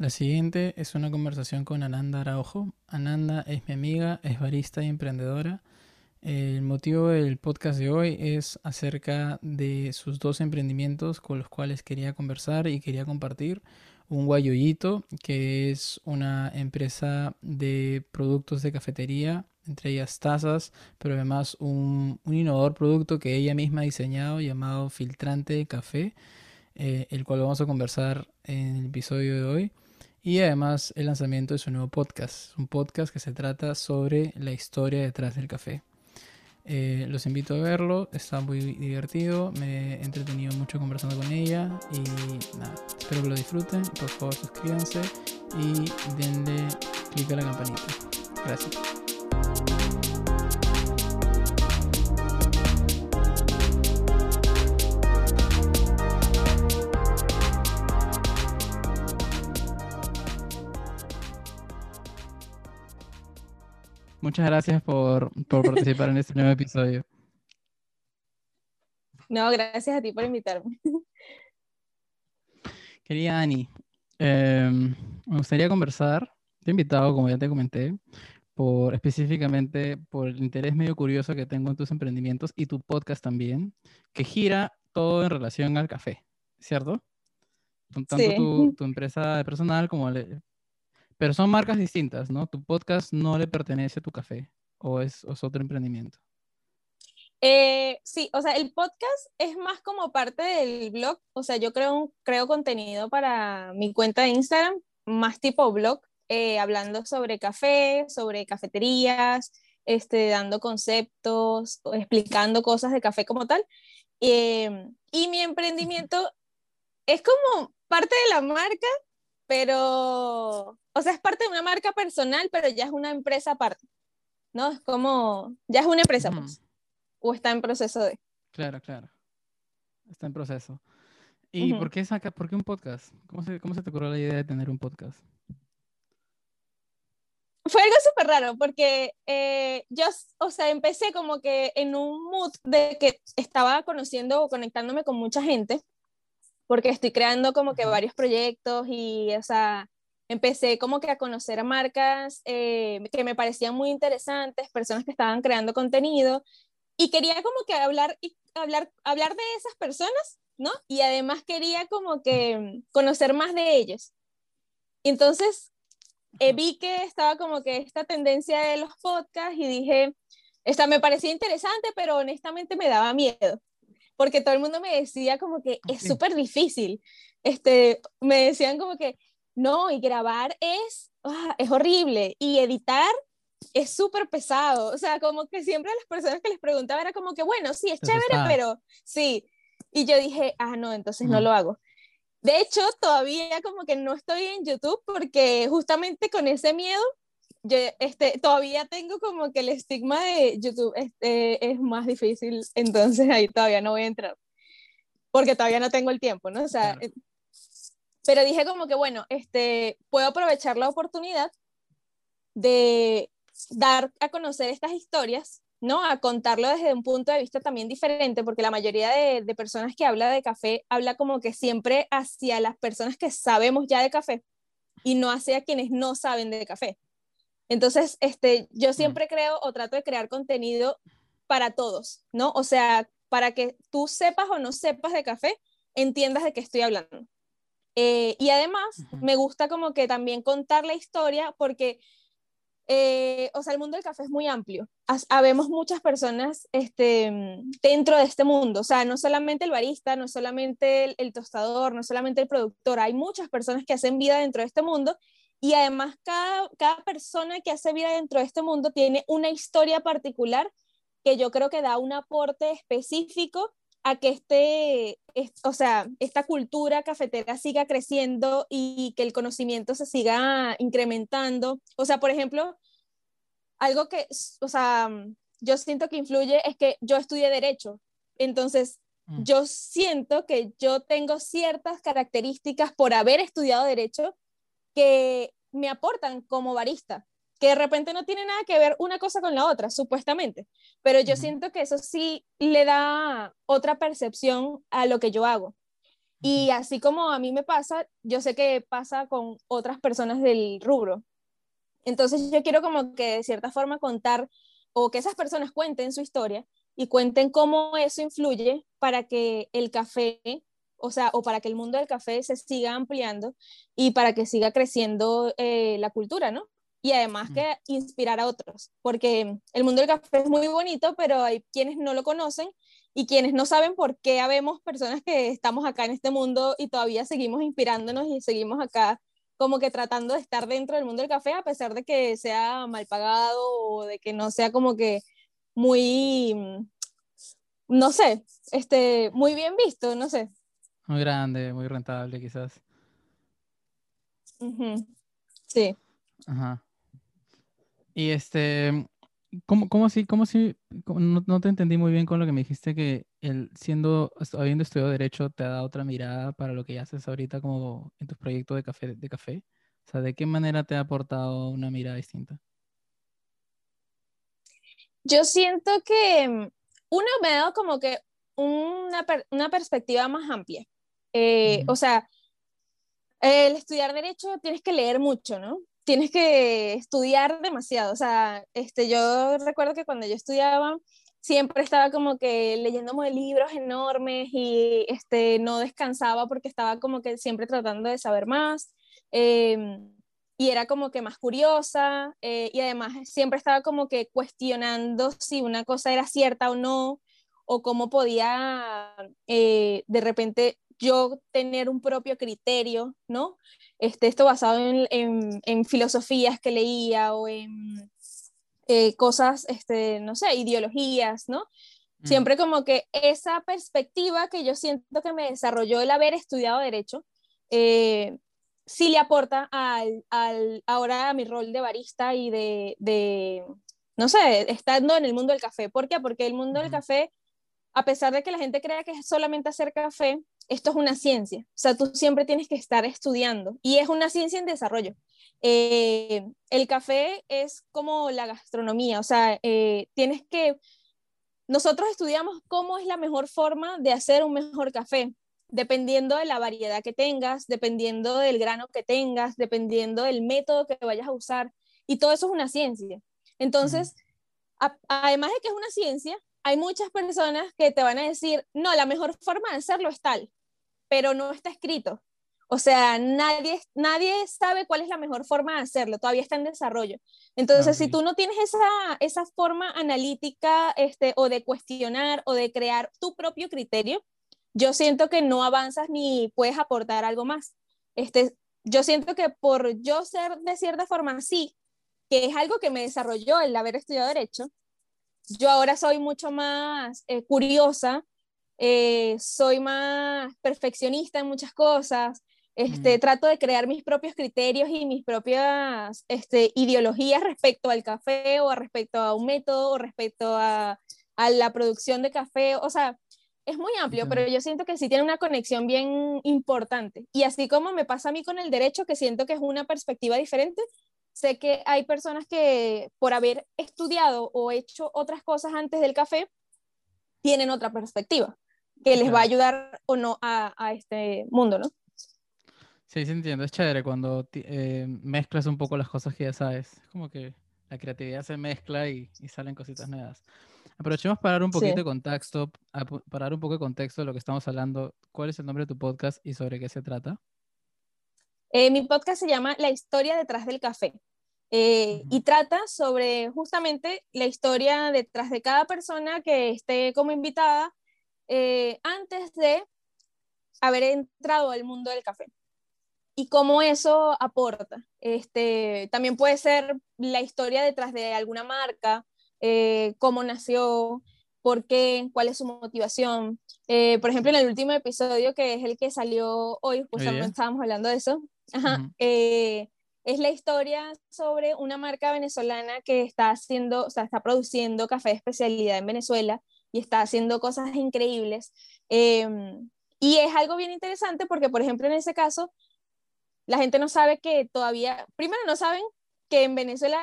La siguiente es una conversación con Ananda Araujo. Ananda es mi amiga, es barista y emprendedora. El motivo del podcast de hoy es acerca de sus dos emprendimientos con los cuales quería conversar y quería compartir. Un Guayoyito, que es una empresa de productos de cafetería, entre ellas tazas, pero además un, un innovador producto que ella misma ha diseñado llamado filtrante de café, eh, el cual vamos a conversar en el episodio de hoy y además el lanzamiento de su nuevo podcast, un podcast que se trata sobre la historia detrás del café. Eh, los invito a verlo, está muy divertido, me he entretenido mucho conversando con ella y nada, espero que lo disfruten, por favor suscríbanse y denle clic a la campanita. Gracias. Muchas gracias por, participar en este nuevo episodio. No, gracias a ti por invitarme. Querida Ani, em, me gustaría conversar, te he invitado, como ya te comenté, por específicamente por el interés medio curioso que tengo en tus emprendimientos y tu podcast también, que gira todo en relación al café, ¿cierto? Tanto tu, tu, empresa personal como el, pero son marcas distintas, ¿no? Tu podcast no le pertenece a tu café o es, otro emprendimiento. Eh, sí, o sea, el podcast es más como parte del blog, o sea, yo creo, creo contenido para mi cuenta de Instagram, más tipo blog, eh, hablando sobre café, sobre cafeterías, este, dando conceptos, explicando cosas de café como tal. Em, y mi emprendimiento es como parte de la marca, pero o sea, es parte de una marca personal, pero ya es una empresa aparte, ¿no? Es como, ya es una empresa, pues, o está en proceso de. Claro, claro. Está en proceso. ¿Y por, qué saca, por qué un podcast? ¿Cómo se, ¿Cómo se te ocurrió la idea de tener un podcast? Fue algo súper raro, porque eh, yo, o sea, empecé como que en un mood de que estaba conociendo o conectándome con mucha gente, porque estoy creando como que varios proyectos y, o sea, empecé como que a conocer a marcas eh, que me parecían muy interesantes, personas que estaban creando contenido y quería como que hablar, y hablar, hablar de esas personas, ¿no? Y además quería como que conocer más de ellos. Entonces eh, vi que estaba como que esta tendencia de los podcasts y dije, esta me parecía interesante, pero honestamente me daba miedo, porque todo el mundo me decía como que es súper difícil. Este, me decían como que no, y grabar es, ah, es horrible. Y editar es súper pesado. O sea, como que siempre a las personas que les preguntaba era como que, bueno, sí, es chévere, pero sí. Y yo dije, ah, no, entonces no lo hago. De hecho, todavía como que no estoy en YouTube porque justamente con ese miedo, yo este, todavía tengo como que el estigma de YouTube este, es más difícil, entonces ahí todavía no voy a entrar. Porque todavía no tengo el tiempo, ¿no? O sea, pero dije como que, bueno, este, puedo aprovechar la oportunidad de dar a conocer estas historias, ¿no? A contarlo desde un punto de vista también diferente, porque la mayoría de, de personas que habla de café habla como que siempre hacia las personas que sabemos ya de café y no hacia quienes no saben de café. Entonces, este, yo mm. siempre creo o trato de crear contenido para todos, ¿no? O sea, para que tú sepas o no sepas de café, entiendas de qué estoy hablando. Eh, y además me gusta como que también contar la historia porque, eh, o sea, el mundo del café es muy amplio. Habemos muchas personas este, dentro de este mundo, o sea, no solamente el barista, no solamente el, tostador, no solamente el productor, hay muchas personas que hacen vida dentro de este mundo y además cada, cada persona que hace vida dentro de este mundo tiene una historia particular que yo creo que da un aporte específico a que este, o sea, esta cultura cafetera siga creciendo y que el conocimiento se siga incrementando. O sea, por ejemplo, algo que, o sea, yo siento que influye es que yo estudié derecho. Entonces, mm. yo siento que yo tengo ciertas características por haber estudiado derecho que me aportan como barista que de repente no tiene nada que ver una cosa con la otra, supuestamente, pero yo siento que eso sí le da otra percepción a lo que yo hago. Y así como a mí me pasa, yo sé que pasa con otras personas del rubro. Entonces yo quiero como que de cierta forma contar o que esas personas cuenten su historia y cuenten cómo eso influye para que el café, o sea, o para que el mundo del café se siga ampliando y para que siga creciendo eh, la cultura, ¿no? Y además que inspirar a otros, porque el mundo del café es muy bonito, pero hay quienes no lo conocen y quienes no saben por qué habemos personas que estamos acá en este mundo y todavía seguimos inspirándonos y seguimos acá como que tratando de estar dentro del mundo del café a pesar de que sea mal pagado o de que no sea como que muy, no sé, este, muy bien visto, no sé. Muy grande, muy rentable quizás. Sí. Ajá. Y este, ¿Cómo, cómo así? ¿Cómo así? no, no, te entendí muy bien con lo que me dijiste que el siendo, habiendo estudiado Derecho, te ha dado otra mirada para lo que haces ahorita como en tus proyectos de café, de café. O sea, ¿de qué manera te ha aportado una mirada distinta? Yo siento que mm, uno me ha dado como que una, una perspectiva más amplia. Eh, o sea, el estudiar Derecho tienes que leer mucho, ¿no? tienes que estudiar demasiado. O sea, este, yo recuerdo que cuando yo estudiaba, siempre estaba como que leyéndome libros enormes y este, no descansaba porque estaba como que siempre tratando de saber más. Em, y era como que más curiosa eh, y además siempre estaba como que cuestionando si una cosa era cierta o no o cómo podía eh, de repente yo tener un propio criterio, ¿no? Este, esto basado en, en, filosofías que leía o en eh, cosas, este, no sé, ideologías, ¿no? Mm. Siempre como que esa perspectiva que yo siento que me desarrolló el haber estudiado derecho, eh, sí le aporta al, al, ahora a mi rol de barista y de, de, no sé, estando en el mundo del café. ¿Por qué? Porque el mundo del café, a pesar de que la gente crea que es solamente hacer café, esto es una ciencia, o sea, tú siempre tienes que estar estudiando y es una ciencia en desarrollo. Eh, el café es como la gastronomía, o sea, eh, tienes que, nosotros estudiamos cómo es la mejor forma de hacer un mejor café, dependiendo de la variedad que tengas, dependiendo del grano que tengas, dependiendo del método que vayas a usar, y todo eso es una ciencia. Entonces, además de que es una ciencia, hay muchas personas que te van a decir, no, la mejor forma de hacerlo es tal pero no está escrito. O sea, nadie, nadie sabe cuál es la mejor forma de hacerlo, todavía está en desarrollo. Entonces, si tú no tienes esa, esa forma analítica este, o de cuestionar o de crear tu propio criterio, yo siento que no avanzas ni puedes aportar algo más. Este, yo siento que por yo ser de cierta forma así, que es algo que me desarrolló el haber estudiado derecho, yo ahora soy mucho más eh, curiosa eh, soy más perfeccionista en muchas cosas, este, trato de crear mis propios criterios y mis propias este, ideologías respecto al café o respecto a un método o respecto a, a la producción de café, o sea, es muy amplio, pero yo siento que sí tiene una conexión bien importante. Y así como me pasa a mí con el derecho, que siento que es una perspectiva diferente, sé que hay personas que por haber estudiado o hecho otras cosas antes del café, tienen otra perspectiva que les va a ayudar o no a, a este mundo, ¿no? Sí, sí entiendo. Es chévere cuando eh, mezclas un poco las cosas que ya sabes. Es como que la creatividad se mezcla y, y salen cositas nuevas. Aprovechemos para dar un poquito de contexto, para dar un poco de contexto de lo que estamos hablando. ¿Cuál es el nombre de tu podcast y sobre qué se trata? Eh, mi podcast se llama La historia detrás del café. Eh, y trata sobre justamente la historia detrás de cada persona que esté como invitada eh, antes de haber entrado al mundo del café y cómo eso aporta. Este, también puede ser la historia detrás de alguna marca, eh, cómo nació, por qué, cuál es su motivación. Eh, por ejemplo, en el último episodio, que es el que salió hoy, justamente estábamos hablando de eso, es la historia sobre una marca venezolana que está haciendo, o sea, está produciendo café de especialidad en Venezuela y está haciendo cosas increíbles. Em, y es algo bien interesante porque, por ejemplo, en ese caso, la gente no sabe que todavía, primero no saben que en Venezuela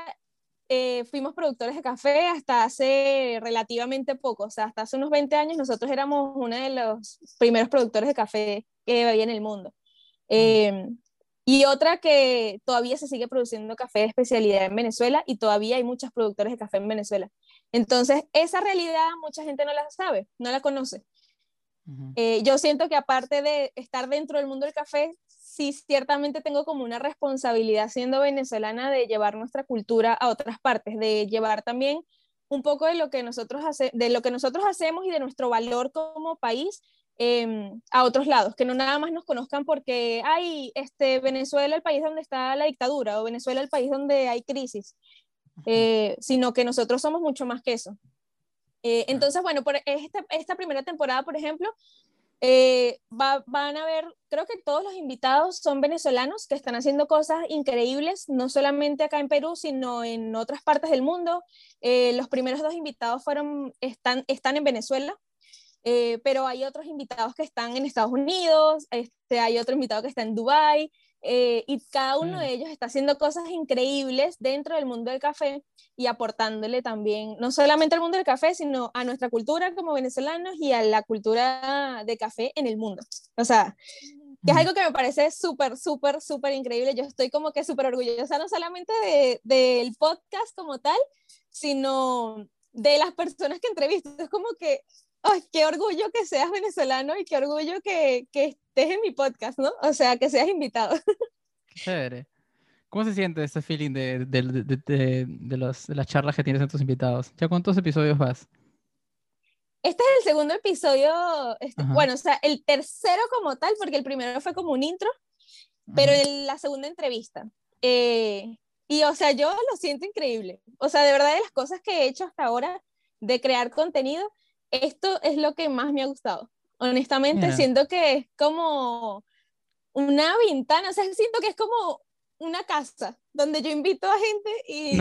eh, fuimos productores de café hasta hace relativamente poco, o sea, hasta hace unos 20 años nosotros éramos uno de los primeros productores de café que había en el mundo. Eh, y otra que todavía se sigue produciendo café de especialidad en Venezuela y todavía hay muchos productores de café en Venezuela. Entonces, esa realidad mucha gente no la sabe, no la conoce. Eh, yo siento que aparte de estar dentro del mundo del café, sí ciertamente tengo como una responsabilidad siendo venezolana de llevar nuestra cultura a otras partes, de llevar también un poco de lo que nosotros, hace, de lo que nosotros hacemos y de nuestro valor como país em, a otros lados, que no nada más nos conozcan porque hay este, Venezuela el país donde está la dictadura o Venezuela el país donde hay crisis, eh, sino que nosotros somos mucho más que eso. Eh, entonces, bueno, por esta, esta primera temporada, por ejemplo, eh, van a ver, creo que todos los invitados son venezolanos que están haciendo cosas increíbles, no solamente acá en Perú, sino en otras partes del mundo. Los primeros dos invitados fueron, están, están en Venezuela, eh, pero hay otros invitados que están en Estados Unidos, este, hay otro invitado que está en Dubái, eh, y cada uno de ellos está haciendo cosas increíbles dentro del mundo del café y aportándole también, no solamente al mundo del café, sino a nuestra cultura como venezolanos y a la cultura de café en el mundo. O sea, que es algo que me parece súper, súper, súper increíble. Yo estoy como que súper orgullosa, no solamente del de, podcast como tal, sino de las personas que entrevisto. Es como que, ¡ay, qué orgullo que seas venezolano y qué orgullo que, que estés en mi podcast, ¿no? O sea, que seas invitado. Chévere. ¿Cómo se siente ese feeling de, de, de, de, los, de las charlas que tienes en tus invitados? ¿Ya cuántos episodios vas? Este es el segundo episodio, este, bueno, o sea, el tercero como tal, porque el primero fue como un intro, pero en la segunda entrevista. Eh, y, o sea, yo lo siento increíble. O sea, de verdad, de las cosas que he hecho hasta ahora de crear contenido, esto es lo que más me ha gustado. Honestamente, siento que es como una ventana, o sea, siento que es como una casa donde yo invito a gente y,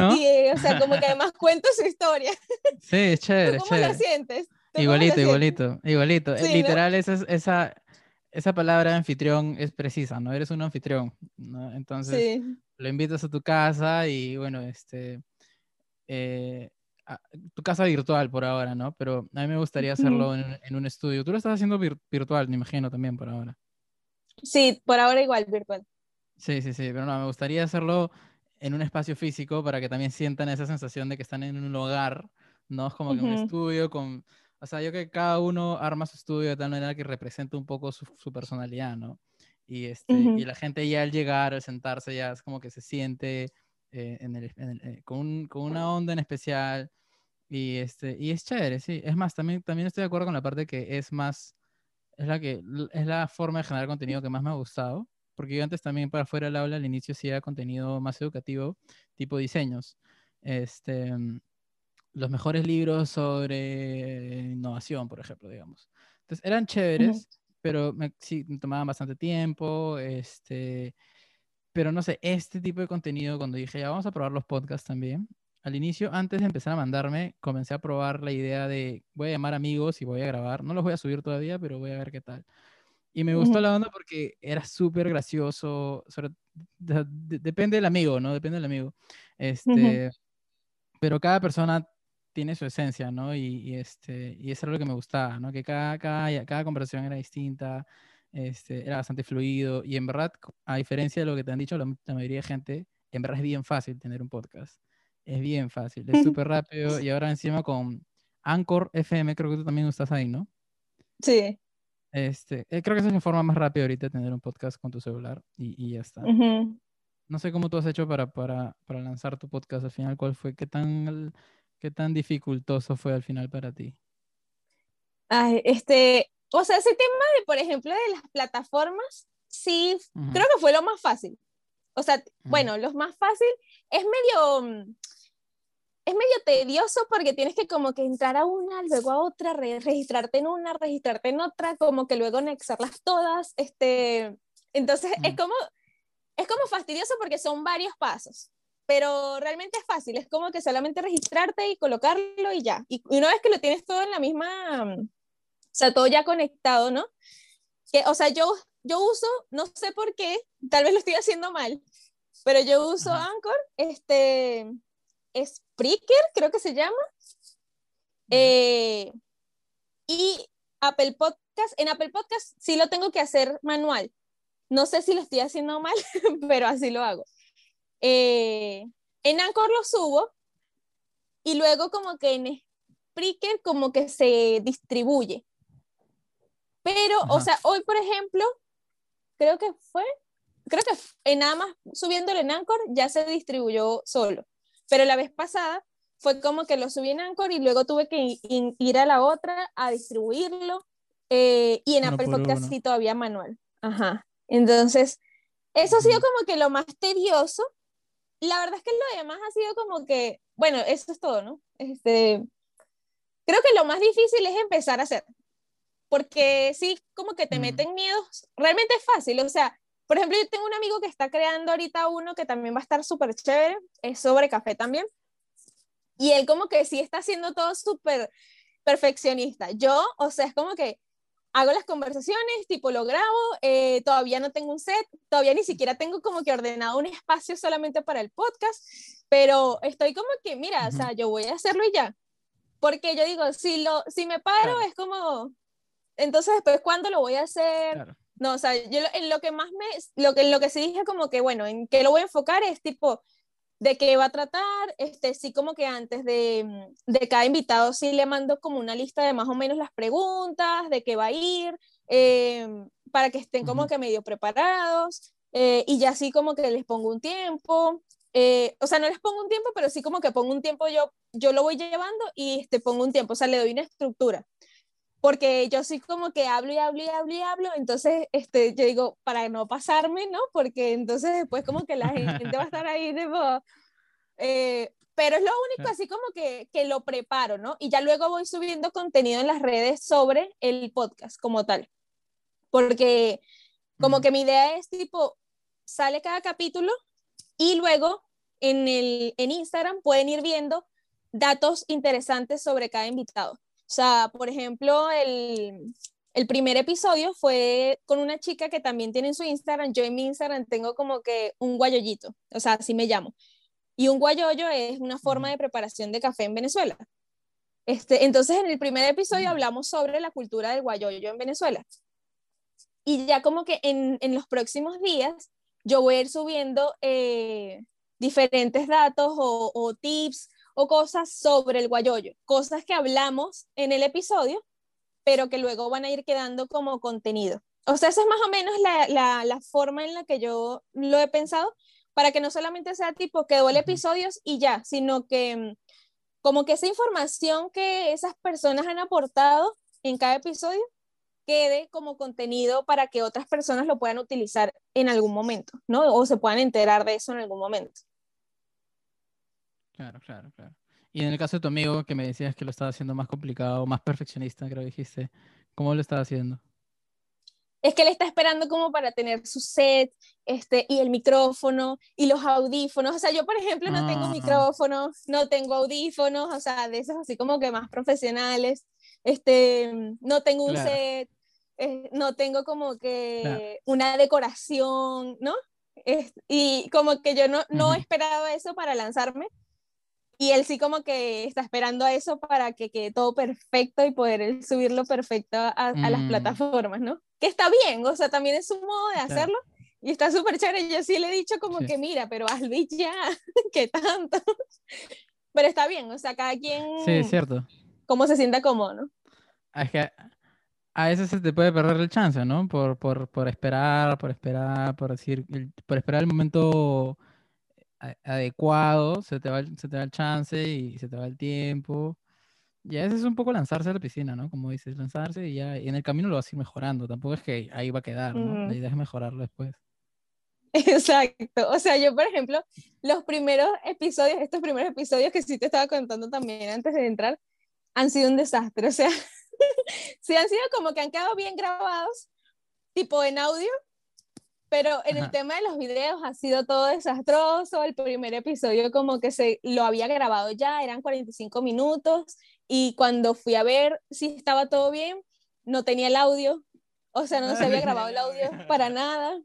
o sea, como que además cuento su historia. Sí, es chévere. ¿Cómo chévere. la sientes? Igualito, igualito, igualito, Literal, esa, esa, esa palabra anfitrión es precisa, ¿no? Eres un anfitrión, ¿no? Entonces, lo invitas a tu casa y, bueno, este, eh, tu casa virtual por ahora, ¿no? Pero a mí me gustaría hacerlo en, un estudio. Tú lo estás haciendo virtual, me imagino, también por ahora. Sí, por ahora igual, virtual. Sí, sí, sí, pero no, me gustaría hacerlo en un espacio físico para que también sientan esa sensación de que están en un hogar, ¿no? Es como que un estudio con... O sea, yo que cada uno arma su estudio de tal manera que represente un poco su, su personalidad, ¿no? Y, este, y la gente ya al llegar, al sentarse, ya es como que se siente eh, en el, eh, con, con, una onda en especial. Y, este, y es chévere, sí. Es más, también, también estoy de acuerdo con la parte que es más, es la, que, es la forma de generar contenido que más me ha gustado. Porque yo antes también para fuera del aula al inicio hacía contenido más educativo, tipo diseños. Este, los mejores libros sobre innovación, por ejemplo, digamos. Entonces eran chéveres, pero me, sí, me tomaban bastante tiempo. Este, pero no sé, este tipo de contenido, cuando dije, ya vamos a probar los podcasts también, al inicio, antes de empezar a mandarme, comencé a probar la idea de, voy a llamar amigos y voy a grabar. No los voy a subir todavía, pero voy a ver qué tal. Y me gustó la onda porque era súper gracioso. depende del amigo, ¿no? Depende del amigo. Este, Pero cada persona tiene su esencia, ¿no? Y, este, y eso era lo que me gustaba, ¿no? Que cada, cada, cada conversación era distinta. Este, era bastante fluido y en verdad, a diferencia de lo que te han dicho la, mayoría de gente, en verdad es bien fácil tener un podcast. Es bien fácil, es súper rápido y ahora encima con Anchor FM, creo que tú también estás ahí, ¿no? Sí. Este, eh, creo que esa es la forma más rápida ahorita de tener un podcast con tu celular y, y ya está. No sé cómo tú has hecho para, para, para, lanzar tu podcast al final, ¿cuál fue? ¿Qué tan, qué tan dificultoso fue al final para ti? Ay, este, o sea, ese tema de, por ejemplo, de las plataformas, sí, creo que fue lo más fácil. O sea, bueno, lo más fácil es medio, es medio tedioso porque tienes que como que entrar a una, luego a otra, registrarte en una, registrarte en otra, como que luego anexarlas todas, este, entonces es como, es como fastidioso porque son varios pasos pero realmente es fácil, es como que solamente registrarte y colocarlo y ya. Y una vez que lo tienes todo en la misma, sea, todo ya conectado, ¿no? Que, o sea, yo, yo uso, no sé por qué, tal vez lo estoy haciendo mal, pero yo uso Anchor, este, Spreaker, creo que se llama. Eh, y Apple Podcast, en Apple Podcast sí lo tengo que hacer manual. No sé si lo estoy haciendo mal, pero así lo hago. Eh, en Anchor lo subo y luego como que en Spreaker como que se distribuye. Pero, o sea, hoy por ejemplo, creo que fue, creo que en nada más subiéndolo en Anchor ya se distribuyó solo. Pero la vez pasada fue como que lo subí en Anchor y luego tuve que ir a la otra a distribuirlo. Eh, y en Apple Podcast sí todavía manual. Ajá. Entonces, eso ha sido como que lo más tedioso. La verdad es que lo demás ha sido como que, bueno, eso es todo, ¿no? Este, creo que lo más difícil es empezar a hacer. Porque sí, como que te meten miedos. Realmente es fácil. O sea, por ejemplo, yo tengo un amigo que está creando ahorita uno que también va a estar súper chévere. Es sobre café también. Y él como que sí está haciendo todo súper perfeccionista. Yo, o sea, es como que hago las conversaciones, tipo lo grabo, eh, todavía no tengo un set, todavía ni siquiera tengo como que ordenado un espacio solamente para el podcast, pero estoy como que, mira, o sea, yo voy a hacerlo y ya. Porque yo digo, si, lo, si me paro es como, entonces después, ¿cuándo lo voy a hacer? No, o sea, yo en lo que más me, lo que, en lo que sí dije como que, bueno, en qué lo voy a enfocar es tipo, de qué va a tratar, este, sí como que antes de, de, cada invitado sí le mando como una lista de más o menos las preguntas, de qué va a ir, em, para que estén como que medio preparados, eh, y ya así como que les pongo un tiempo, eh, o sea, no les pongo un tiempo, pero sí como que pongo un tiempo yo, yo lo voy llevando y este, pongo un tiempo, o sea, le doy una estructura porque yo soy como que hablo y hablo y hablo y hablo, entonces este, yo digo, para no pasarme, ¿no? Porque entonces después como que la gente va a estar ahí de... Eh, pero es lo único así como que, que lo preparo, ¿no? Y ya luego voy subiendo contenido en las redes sobre el podcast como tal. Porque como que mi idea es tipo, sale cada capítulo y luego en, el, en Instagram pueden ir viendo datos interesantes sobre cada invitado. O sea, por ejemplo, el, el primer episodio fue con una chica que también tiene en su Instagram. Yo en mi Instagram tengo como que un guayollito, o sea, así me llamo. Y un guayoyo es una forma de preparación de café en Venezuela. Este, entonces, en el primer episodio hablamos sobre la cultura del guayoyo en Venezuela. Y ya como que en, en los próximos días yo voy a ir subiendo eh, diferentes datos o, o tips o cosas sobre el guayoyo, cosas que hablamos en el episodio, pero que luego van a ir quedando como contenido. O sea, esa es más o menos la, la, forma en la que yo lo he pensado, para que no solamente sea tipo quedó el episodio y ya, sino que mm, como que esa información que esas personas han aportado en cada episodio quede como contenido para que otras personas lo puedan utilizar en algún momento, ¿no? O se puedan enterar de eso en algún momento. Claro, claro, claro. Y en el caso de tu amigo que me decías que lo estaba haciendo más complicado, más perfeccionista, creo que dijiste, ¿cómo lo estaba haciendo? Es que él está esperando como para tener su set, este, y el micrófono, y los audífonos. O sea, yo, por ejemplo, no tengo micrófonos, no tengo audífonos, o sea, de esos así como que más profesionales. Este, no tengo un set, eh, no tengo como que una decoración, ¿no? y como que yo no, no esperaba eso para lanzarme, y él sí como que está esperando a eso para que quede todo perfecto y poder subirlo perfecto a, las mm. plataformas, ¿no? Que está bien, o sea, también es un modo de hacerlo y está súper chévere. Yo sí le he dicho como que mira, pero hazlo ya, ¿qué tanto? pero está bien, o sea, cada quien... Sí, es cierto. Cómo se sienta cómodo, ¿no? Es que a veces se te puede perder el chance, ¿no? Por, por, por esperar, por esperar, por decir, por esperar el momento adecuado, se te, va, se te va el chance y se te va el tiempo. Y a veces es un poco lanzarse a la piscina, ¿no? Como dices, lanzarse y ya y en el camino lo vas a ir mejorando. Tampoco es que ahí va a quedar, ¿no? La idea es mejorarlo después. Exacto. O sea, yo, por ejemplo, los primeros episodios, estos primeros episodios que sí te estaba contando también antes de entrar, han sido un desastre. O sea, sí han sido como que han quedado bien grabados, tipo en audio, pero en el tema de los videos ha sido todo desastroso. El primer episodio como que se lo había grabado ya, eran 45 minutos y cuando fui a ver si estaba todo bien, no tenía el audio. O sea, no se había grabado el audio para nada.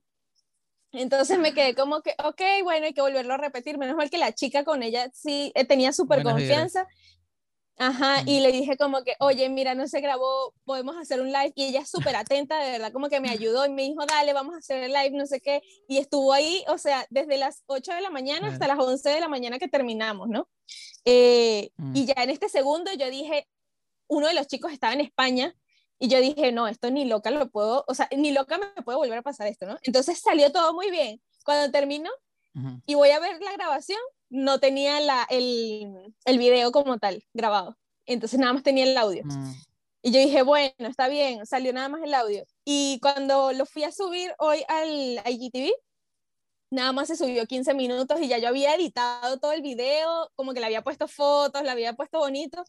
Entonces me quedé como que, ok, bueno, hay que volverlo a repetir. Menos mal que la chica con ella sí eh, tenía súper confianza. Ajá, y le dije como que, oye, mira, no se grabó, podemos hacer un live. Y ella súper atenta, de verdad, como que me ayudó y me dijo, dale, vamos a hacer el live, no sé qué. Y estuvo ahí, o sea, desde las 8 de la mañana hasta las 11 de la mañana que terminamos, ¿no? Eh, mm. Y ya en este segundo yo dije, uno de los chicos estaba en España y yo dije, no, esto ni loca lo puedo, o sea, ni loca me puede volver a pasar esto, ¿no? Entonces salió todo muy bien. Cuando terminó y voy a ver la grabación, no tenía la, el, el, video como tal grabado. Entonces nada más tenía el audio. Mm. Y yo dije, bueno, está bien, salió nada más el audio. Y cuando lo fui a subir hoy al IGTV, nada más se subió 15 minutos y ya yo había editado todo el video, como que le había puesto fotos, le había puesto bonito.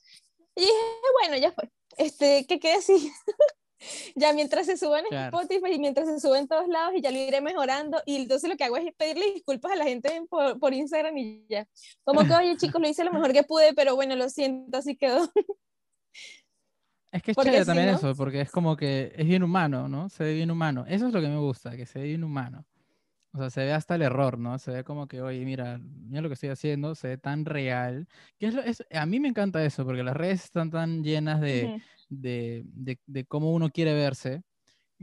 Y dije, bueno, ya fue. Este, que quede así. ya mientras se suben en Spotify y mientras se suben en todos lados y ya lo iré mejorando. Y entonces lo que hago es pedirle disculpas a la gente por, por Instagram y ya. Como que, oye chicos, lo hice lo mejor que pude, pero bueno, lo siento, así quedó. Es que es chévere también eso, porque es como que es bien humano, ¿no? Se ve bien humano. Eso es lo que me gusta, que se ve bien humano. O sea, se ve hasta el error, ¿no? Se ve como que, oye, mira, mira lo que estoy haciendo, se ve tan real. Que es, es a mí me encanta eso, porque las redes están tan llenas de, de, de, cómo uno quiere verse,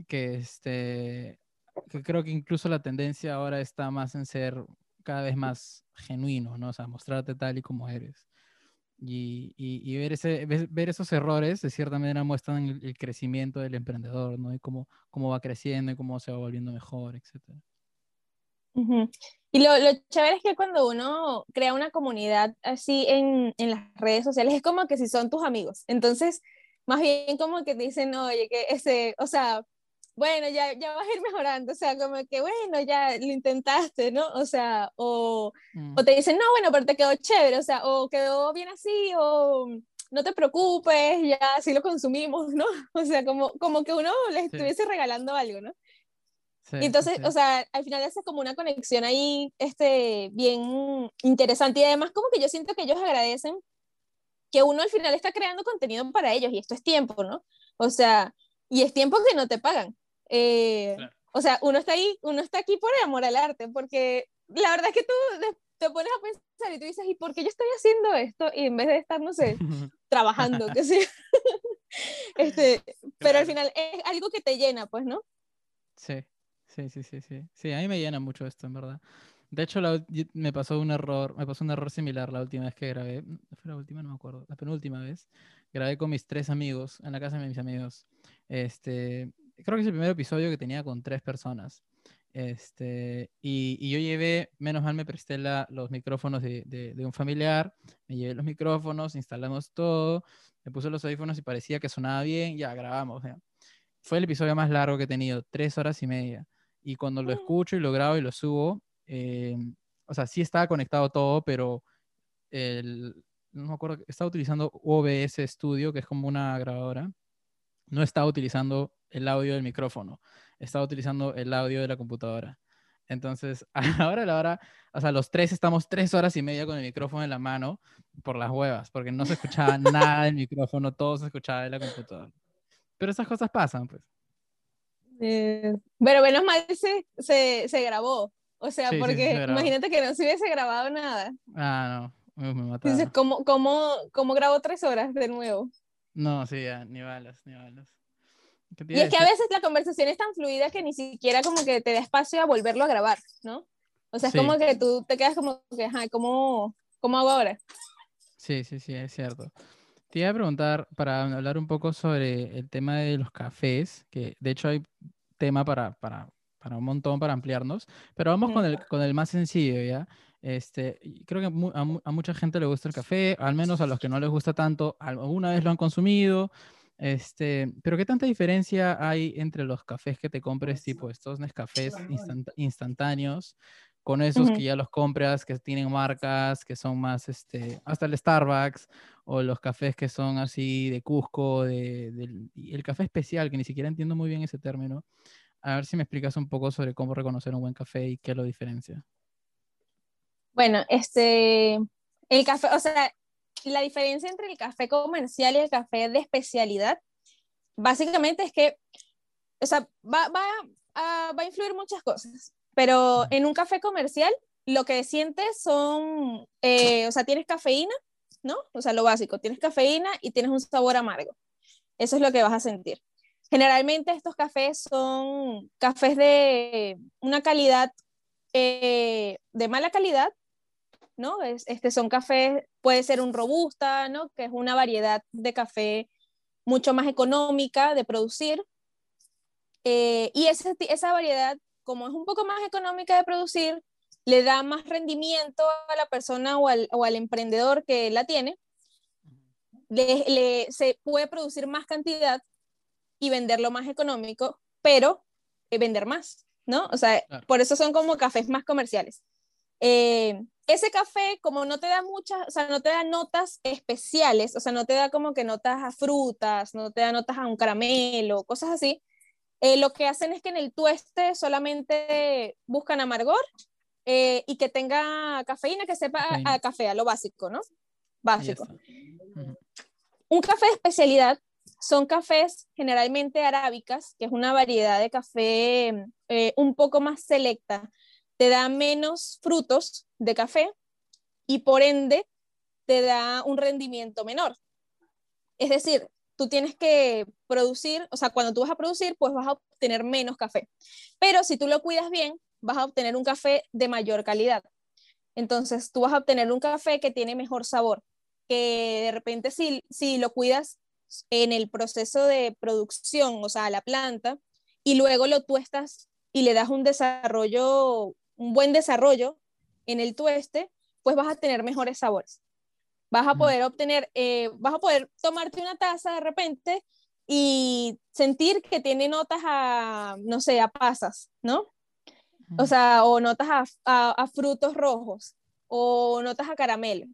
que, este, que creo que incluso la tendencia ahora está más en ser cada vez más genuino, ¿no? O sea, mostrarte tal y como eres. Y, y, ver, ese, ver esos errores, de cierta manera, muestran el, crecimiento del emprendedor, ¿no? Y cómo, cómo va creciendo y cómo se va volviendo mejor, etcétera. Y lo, lo, chévere es que cuando uno crea una comunidad así en, en, las redes sociales, es como que si son tus amigos. Entonces, más bien como que te dicen, oye, que ese, o sea, bueno, ya, ya vas a ir mejorando, o sea, como que, bueno, ya lo intentaste, ¿no? O sea, o, mm. o te dicen, no, bueno, pero te quedó chévere, o sea, o quedó bien así, o no te preocupes, ya así lo consumimos, ¿no? O sea, como, como que uno les estuviese regalando algo, ¿no? y entonces, o sea, al final hace como una conexión ahí, este, bien interesante y además como que yo siento que ellos agradecen que uno al final está creando contenido para ellos y esto es tiempo, ¿no? O sea, y es tiempo que no te pagan. Eh, o sea, uno está ahí, uno está aquí por el amor al arte, porque la verdad es que tú te pones a pensar y tú dices, ¿y por qué yo estoy haciendo esto? Y en vez de estar, no sé, trabajando, que sí. este, pero al final es algo que te llena, pues, ¿no? Sí, sí, sí, sí, sí. Sí, a mí me llena mucho esto, en verdad. De hecho, me pasó un error, me pasó un error similar la última vez que grabé. Fue la última, no me acuerdo. La penúltima vez. Grabé con mis tres amigos, en la casa de mis amigos. Este, creo que es el primer episodio que tenía con tres personas. Este, y, y yo llevé, menos mal me presté la, los micrófonos de, de, un familiar, me llevé los micrófonos, instalamos todo, me puse los audífonos y parecía que sonaba bien, ya grabamos. Fue el episodio más largo que he tenido, tres horas y media. Y cuando lo mm. escucho y lo grabo y lo subo, eh, o sea, sí estaba conectado todo, pero el, no me acuerdo, estaba utilizando OBS Studio, que es como una grabadora. No estaba utilizando el audio del micrófono, estaba utilizando el audio de la computadora. Entonces, ahora la hora, o sea, los tres estamos tres horas y media con el micrófono en la mano por las huevas, porque no se escuchaba nada del micrófono, todo se escuchaba de la computadora. Pero esas cosas pasan, pues. Eh, pero menos mal se, se, se grabó. O sea, porque imagínate que no se hubiese grabado nada. Ah, no, me mataron. Entonces, ¿cómo, cómo, cómo grabo tres horas de nuevo? No, sí, ya, ni balas, ni balas. Y es que a veces la conversación es tan fluida que ni siquiera como que te da espacio a volverlo a grabar, ¿no? O sea, es como que tú te quedas como que, ajá, ¿cómo, ¿cómo hago ahora? Sí, sí, sí, es cierto. Te iba a preguntar para hablar un poco sobre el tema de los cafés, que de hecho hay tema para, para para un montón, para ampliarnos, pero vamos con el, con el más sencillo, ¿ya? Este, creo que a, a, mucha gente le gusta el café, al menos a los que no les gusta tanto, alguna vez lo han consumido, este, pero ¿qué tanta diferencia hay entre los cafés que te compres, tipo estos Nescafés instantáneos, con esos que ya los compras, que tienen marcas, que son más, este, hasta el Starbucks, o los cafés que son así de Cusco, de, el café especial, que ni siquiera entiendo muy bien ese término, a ver si me explicas un poco sobre cómo reconocer un buen café y qué lo diferencia. Bueno, este, el café, o sea, la diferencia entre el café comercial y el café de especialidad, básicamente es que, o sea, va, va, a, va a influir muchas cosas. pero en un café comercial lo que sientes son, eh, o sea, tienes cafeína, ¿no? O sea, lo básico, tienes cafeína y tienes un sabor amargo. Eso es lo que vas a sentir. Generalmente estos cafés son cafés de una calidad, eh, de mala calidad, ¿no? este son cafés, puede ser un robusta, ¿no? Que es una variedad de café mucho más económica de producir. Eh, y esa variedad, como es un poco más económica de producir, le da más rendimiento a la persona o al, o al emprendedor que la tiene. Le, se puede producir más cantidad y venderlo más económico, pero eh, vender más, ¿no? O sea, por eso son como cafés más comerciales. Eh, ese café, como no te da muchas, o sea, no te da notas especiales, o sea, no te da como que notas a frutas, no te da notas a un caramelo, cosas así, eh, lo que hacen es que en el tueste solamente buscan amargor y que tenga cafeína, que sepa a, café, a lo básico, ¿no? Básico. Un café de especialidad son cafés generalmente arábicas, que es una variedad de café eh, un poco más selecta. Te da menos frutos de café y por ende te da un rendimiento menor. Es decir, tú tienes que producir, o sea, cuando tú vas a producir, pues vas a obtener menos café. Pero si tú lo cuidas bien, vas a obtener un café de mayor calidad. Entonces, tú vas a obtener un café que tiene mejor sabor, que de repente si, si lo cuidas en el proceso de producción, o sea, a la planta, y luego lo tuestas y le das un desarrollo, un buen desarrollo en el tueste, pues vas a tener mejores sabores. Vas a poder obtener, eh, vas a poder tomarte una taza de repente y sentir que tiene notas a, no sé, a pasas, ¿no? O sea, o notas a, a frutos rojos, o notas a caramelo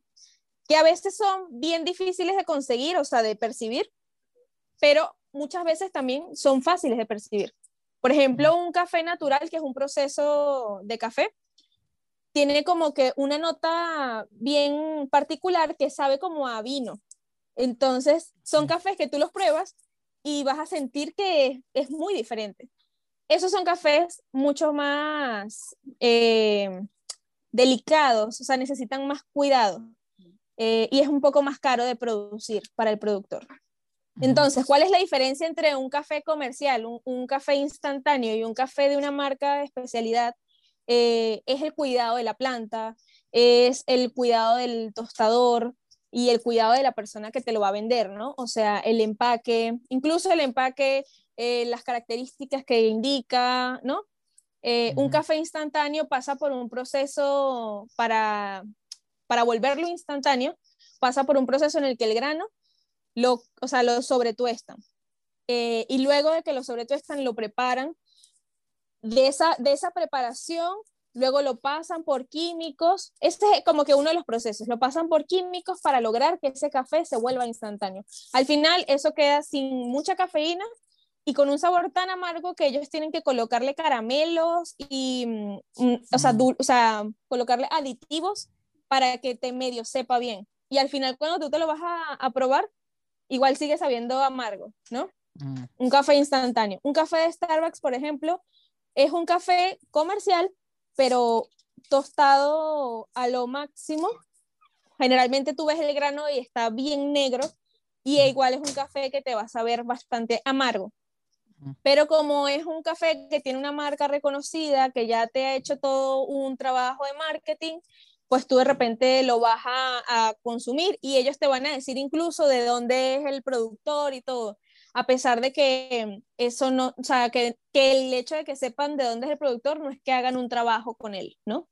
que a veces son bien difíciles de conseguir, o sea, de percibir, pero muchas veces también son fáciles de percibir. Por ejemplo, un café natural, que es un proceso de café, tiene como que una nota bien particular que sabe como a vino. Entonces, son cafés que tú los pruebas y vas a sentir que es muy diferente. Esos son cafés mucho más eh, delicados, o sea, necesitan más cuidado. Eh, y es un poco más caro de producir para el productor. Entonces, ¿cuál es la diferencia entre un café comercial, un, café instantáneo y un café de una marca de especialidad? Eh, es el cuidado de la planta, es el cuidado del tostador y el cuidado de la persona que te lo va a vender, ¿no? O sea, el empaque, incluso el empaque, eh, las características que indica, ¿no? Un café instantáneo pasa por un proceso para para volverlo instantáneo, pasa por un proceso en el que el grano lo, o sea, lo sobretuestan. Eh, y luego de que lo sobretuestan, lo preparan. De esa, de esa preparación, luego lo pasan por químicos. Este es como que uno de los procesos. Lo pasan por químicos para lograr que ese café se vuelva instantáneo. Al final, eso queda sin mucha cafeína y con un sabor tan amargo que ellos tienen que colocarle caramelos y, mm, mm, o, sea, o sea, colocarle aditivos para que te medio sepa bien. Y al final cuando tú te lo vas a, probar, igual sigue sabiendo amargo, ¿no? Mm. Un café instantáneo. Un café de Starbucks, por ejemplo, es un café comercial, pero tostado a lo máximo. Generalmente tú ves el grano y está bien negro y mm. igual es un café que te va a saber bastante amargo. Mm. Pero como es un café que tiene una marca reconocida, que ya te ha hecho todo un trabajo de marketing, pues tú de repente lo vas a, consumir y ellos te van a decir incluso de dónde es el productor y todo, a pesar de que eso no, o sea, que, que el hecho de que sepan de dónde es el productor no es que hagan un trabajo con él, ¿no?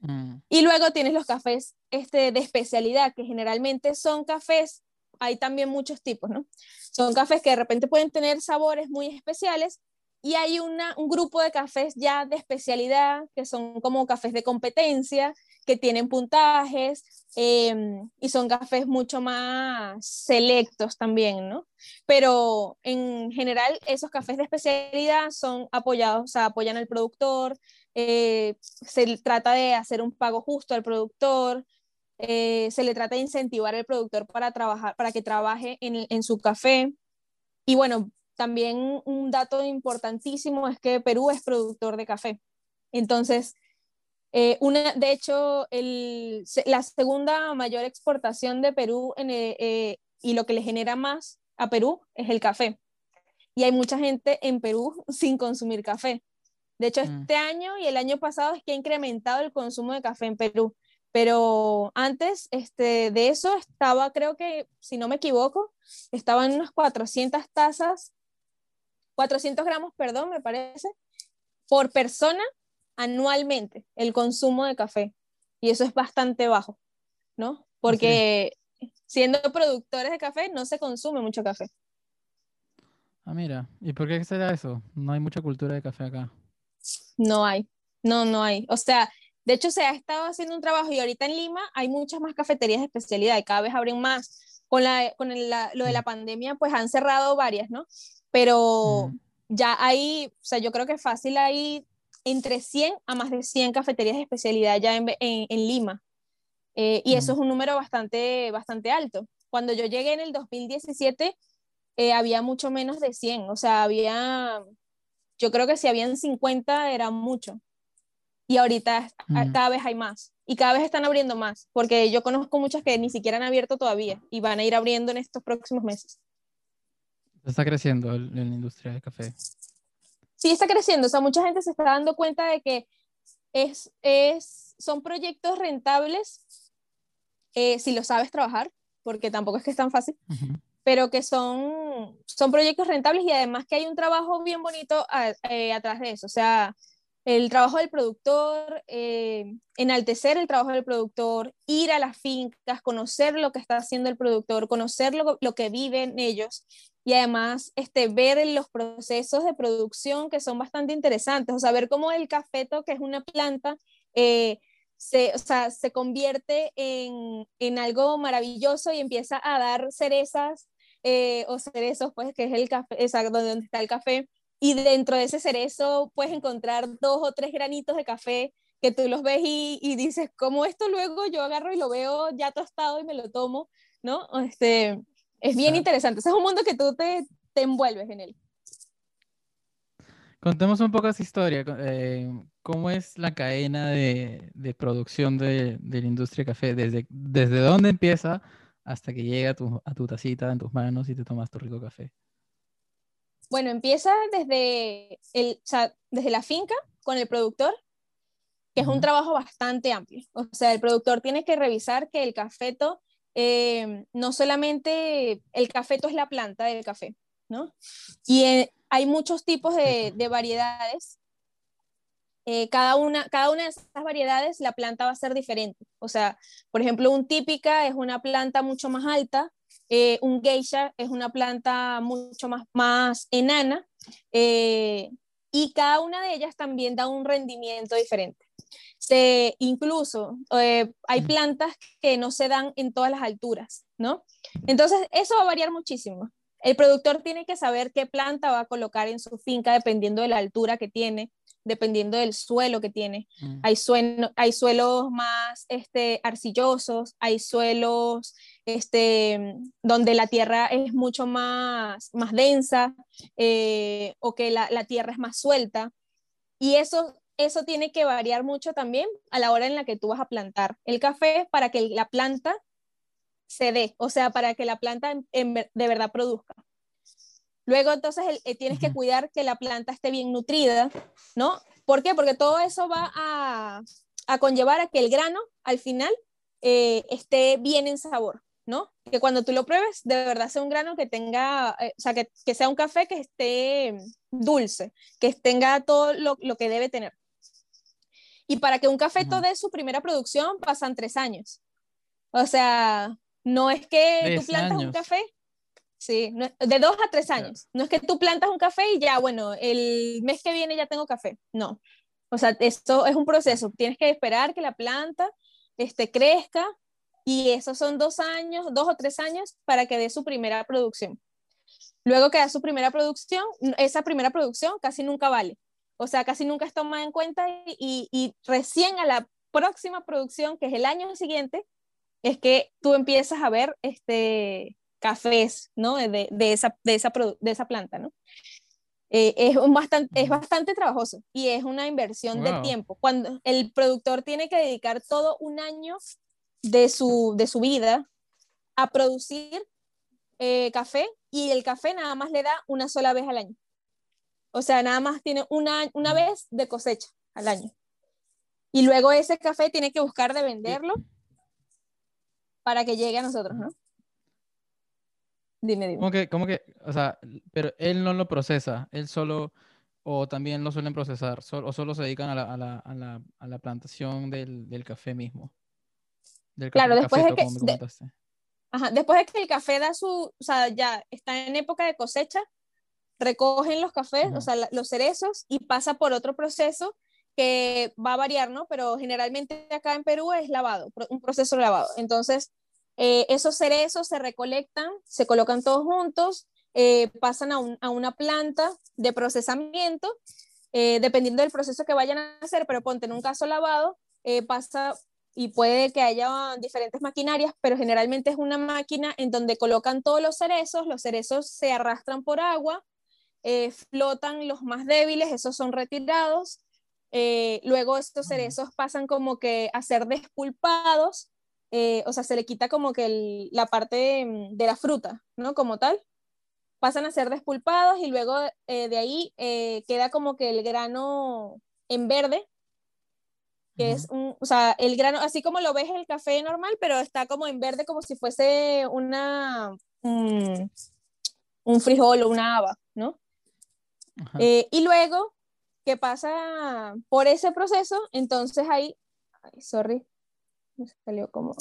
Mm. Y luego tienes los cafés este, de especialidad, que generalmente son cafés, hay también muchos tipos, ¿no? Son cafés que de repente pueden tener sabores muy especiales y hay una, un grupo de cafés ya de especialidad, que son como cafés de competencia, que tienen puntajes em, y son cafés mucho más selectos también, ¿no? Pero en general esos cafés de especialidad son apoyados, o sea, apoyan al productor, eh, se trata de hacer un pago justo al productor, eh, se le trata de incentivar al productor para, trabajar, para que trabaje en, en su café. Y bueno, también un dato importantísimo es que Perú es productor de café. Entonces, eh, una, de hecho, el, la segunda mayor exportación de Perú en, eh, eh, y lo que le genera más a Perú es el café. Y hay mucha gente en Perú sin consumir café. De hecho, mm. este año y el año pasado es que ha incrementado el consumo de café en Perú. Pero antes este, de eso estaba, creo que, si no me equivoco, estaban unas 400 tazas, 400 gramos, perdón, me parece, por persona anualmente el consumo de café. Y eso es bastante bajo, ¿no? Porque siendo productores de café no se consume mucho café. Ah, mira, ¿y por qué será eso? No hay mucha cultura de café acá. No hay, no, no hay. O sea, de hecho se ha estado haciendo un trabajo y ahorita en Lima hay muchas más cafeterías de especialidad y cada vez abren más. Con, la, con lo de la pandemia, pues han cerrado varias, ¿no? Pero ya hay, o sea, yo creo que fácil hay entre 100 a más de 100 cafeterías de especialidad ya en, en, Lima. Eh, y eso es un número bastante, bastante alto. Cuando yo llegué en el 2017, eh, había mucho menos de 100, o sea, había, yo creo que si habían 50 era mucho. Y ahorita cada vez hay más. Y cada vez están abriendo más, porque yo conozco muchas que ni siquiera han abierto todavía y van a ir abriendo en estos próximos meses. Está creciendo la industria del café sí está creciendo, o sea, mucha gente se está dando cuenta de que es, es, son proyectos rentables eh, si lo sabes trabajar, porque tampoco es que es tan fácil, pero que son, son proyectos rentables y además que hay un trabajo bien bonito eh, atrás de eso, o sea, el trabajo del productor, eh, enaltecer el trabajo del productor, ir a las fincas, conocer lo que está haciendo el productor, conocer lo, lo que viven ellos y además este, ver los procesos de producción que son bastante interesantes, o sea, ver cómo el cafeto, que es una planta, eh, se, o sea, se convierte en, en, algo maravilloso y empieza a dar cerezas eh, o cerezos, pues, que es el café, exacto, donde está el café, y dentro de ese cerezo puedes encontrar dos o tres granitos de café que tú los ves y, y dices, ¿cómo esto luego yo agarro y lo veo ya tostado y me lo tomo? ¿No? Este, es bien interesante. Ese es un mundo que tú te, te envuelves en él. Contemos un poco esa historia. Eh, ¿Cómo es la cadena de, de producción de, de, la industria café? ¿Desde, ¿Desde dónde empieza hasta que llega a tu, a tu tacita en tus manos y te tomas tu rico café? Bueno, empieza desde, el, o sea, desde la finca con el productor, que es un trabajo bastante amplio. O sea, el productor tiene que revisar que el cafeto, eh, no solamente el cafeto es la planta del café, ¿no? Y eh, hay muchos tipos de, de variedades. Eh, cada, una, cada una de esas variedades, la planta va a ser diferente. O sea, por ejemplo, un típica es una planta mucho más alta, eh, un geisha es una planta mucho más, más enana y cada una de ellas también da un rendimiento diferente. Se, incluso eh, hay plantas que no se dan en todas las alturas, ¿no? Entonces, eso va a variar muchísimo. El productor tiene que saber qué planta va a colocar en su finca dependiendo de la altura que tiene, dependiendo del suelo que tiene. Mm. Hay, hay suelos más este, arcillosos, hay suelos este, donde la tierra es mucho más, más densa eh, o que la, la, tierra es más suelta. Y eso, eso tiene que variar mucho también a la hora en la que tú vas a plantar el café para que la planta se dé, o sea, para que la planta de verdad produzca. Luego entonces eh, tienes que cuidar que la planta esté bien nutrida, ¿no? ¿Por qué? Porque todo eso va a, a conllevar a que el grano al final eh, esté bien en sabor. ¿no? Que cuando tú lo pruebes, de verdad sea un grano que tenga, eh, o sea, que, que, sea un café que esté dulce, que tenga todo lo, lo que debe tener. Y para que un café uh dé su primera producción pasan tres años. O sea, no es que tú plantas un café, sí, de dos a tres años. No es que tú plantas un café y ya, bueno, el mes que viene ya tengo café. No. O sea, esto es un proceso. Tienes que esperar que la planta este, crezca, y esos son dos años, dos o tres años para que dé su primera producción. Luego que da su primera producción, esa primera producción casi nunca vale. O sea, casi nunca es tomada en cuenta y, y recién a la próxima producción, que es el año siguiente, es que tú empiezas a ver este, cafés, ¿no? De, de, esa, de, esa, de esa planta, ¿no? Eh, es, un bastante, es bastante trabajoso y es una inversión de tiempo. Cuando el productor tiene que dedicar todo un año de su, de su vida a producir eh, café y el café nada más le da una sola vez al año. O sea, nada más tiene una, una vez de cosecha al año. Y luego ese café tiene que buscar de venderlo para que llegue a nosotros, ¿no? Dime, dime. ¿Cómo que, cómo que, o sea, pero él no lo procesa, él solo, o también lo suelen procesar, o solo se dedican a la, a la, a la, a la plantación del, del, café mismo? Del claro, después de que... ajá, después de que el café da su, o sea, ya está en época de cosecha, recogen los cafés, o sea, los cerezos, y pasa por otro proceso que va a variar, ¿no? Pero generalmente acá en Perú es lavado, un proceso de lavado. Entonces, eh, esos cerezos se recolectan, se colocan todos juntos, eh, pasan a, una planta de procesamiento, eh, dependiendo del proceso que vayan a hacer, pero ponte en un caso lavado, pasa y puede que haya diferentes maquinarias, pero generalmente es una máquina en donde colocan todos los cerezos, los cerezos se arrastran por agua, flotan los más débiles, esos son retirados, luego estos cerezos pasan como que a ser despulpados eh, o sea, se le quita como que la parte mm, de, la fruta, ¿no? Como tal. Pasan a ser despulpados y luego eh, de ahí eh, queda como que el grano en verde, que es un, o sea, el grano, así como lo ves el café normal, pero está como en verde como si fuese una, un, un frijol o una haba, ¿no? Y luego que pasa por ese proceso, entonces ahí, ay, sorry, salió como,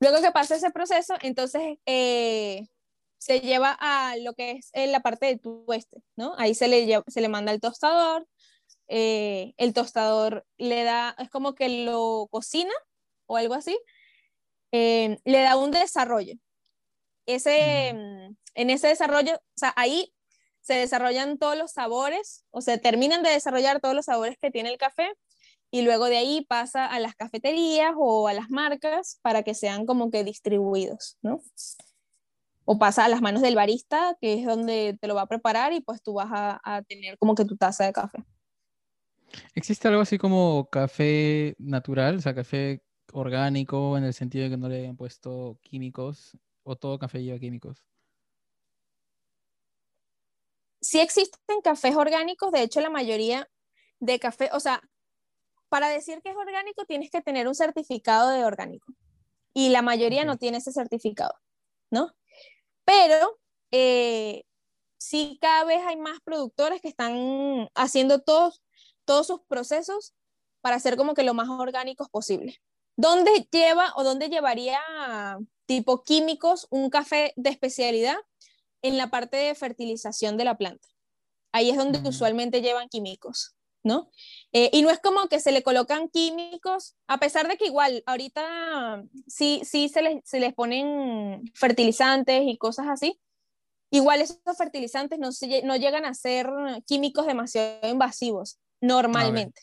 Luego que pasa ese proceso, entonces eh, se lleva a lo que es la parte del tueste, ¿no? Ahí se le, se le manda el tostador, eh, el tostador le da, es como que lo cocina o algo así, eh, le da un desarrollo. Ese, En ese desarrollo, o sea, ahí se desarrollan todos los sabores, o se terminan de desarrollar todos los sabores que tiene el café, y luego de ahí pasa a las cafeterías o a las marcas para que sean como que distribuidos, ¿no? O pasa a las manos del barista, que es donde te lo va a preparar y pues tú vas a, tener como que tu taza de café. ¿Existe algo así como café natural, o sea, café orgánico en el sentido de que no le hayan puesto químicos o todo café lleva químicos? Sí existen cafés orgánicos, de hecho la mayoría de café, o sea, para decir que es orgánico tienes que tener un certificado de orgánico y la mayoría no tiene ese certificado, ¿no? Pero eh, sí cada vez hay más productores que están haciendo todos, todos sus procesos para hacer como que lo más orgánicos posible. ¿Dónde lleva o dónde llevaría tipo químicos un café de especialidad? En la parte de fertilización de la planta. Ahí es donde usualmente llevan químicos. ¿no? Eh, y no es como que se le colocan químicos, a pesar de que igual ahorita sí, sí se, les, se les ponen fertilizantes y cosas así, igual esos fertilizantes no, no llegan a ser químicos demasiado invasivos normalmente.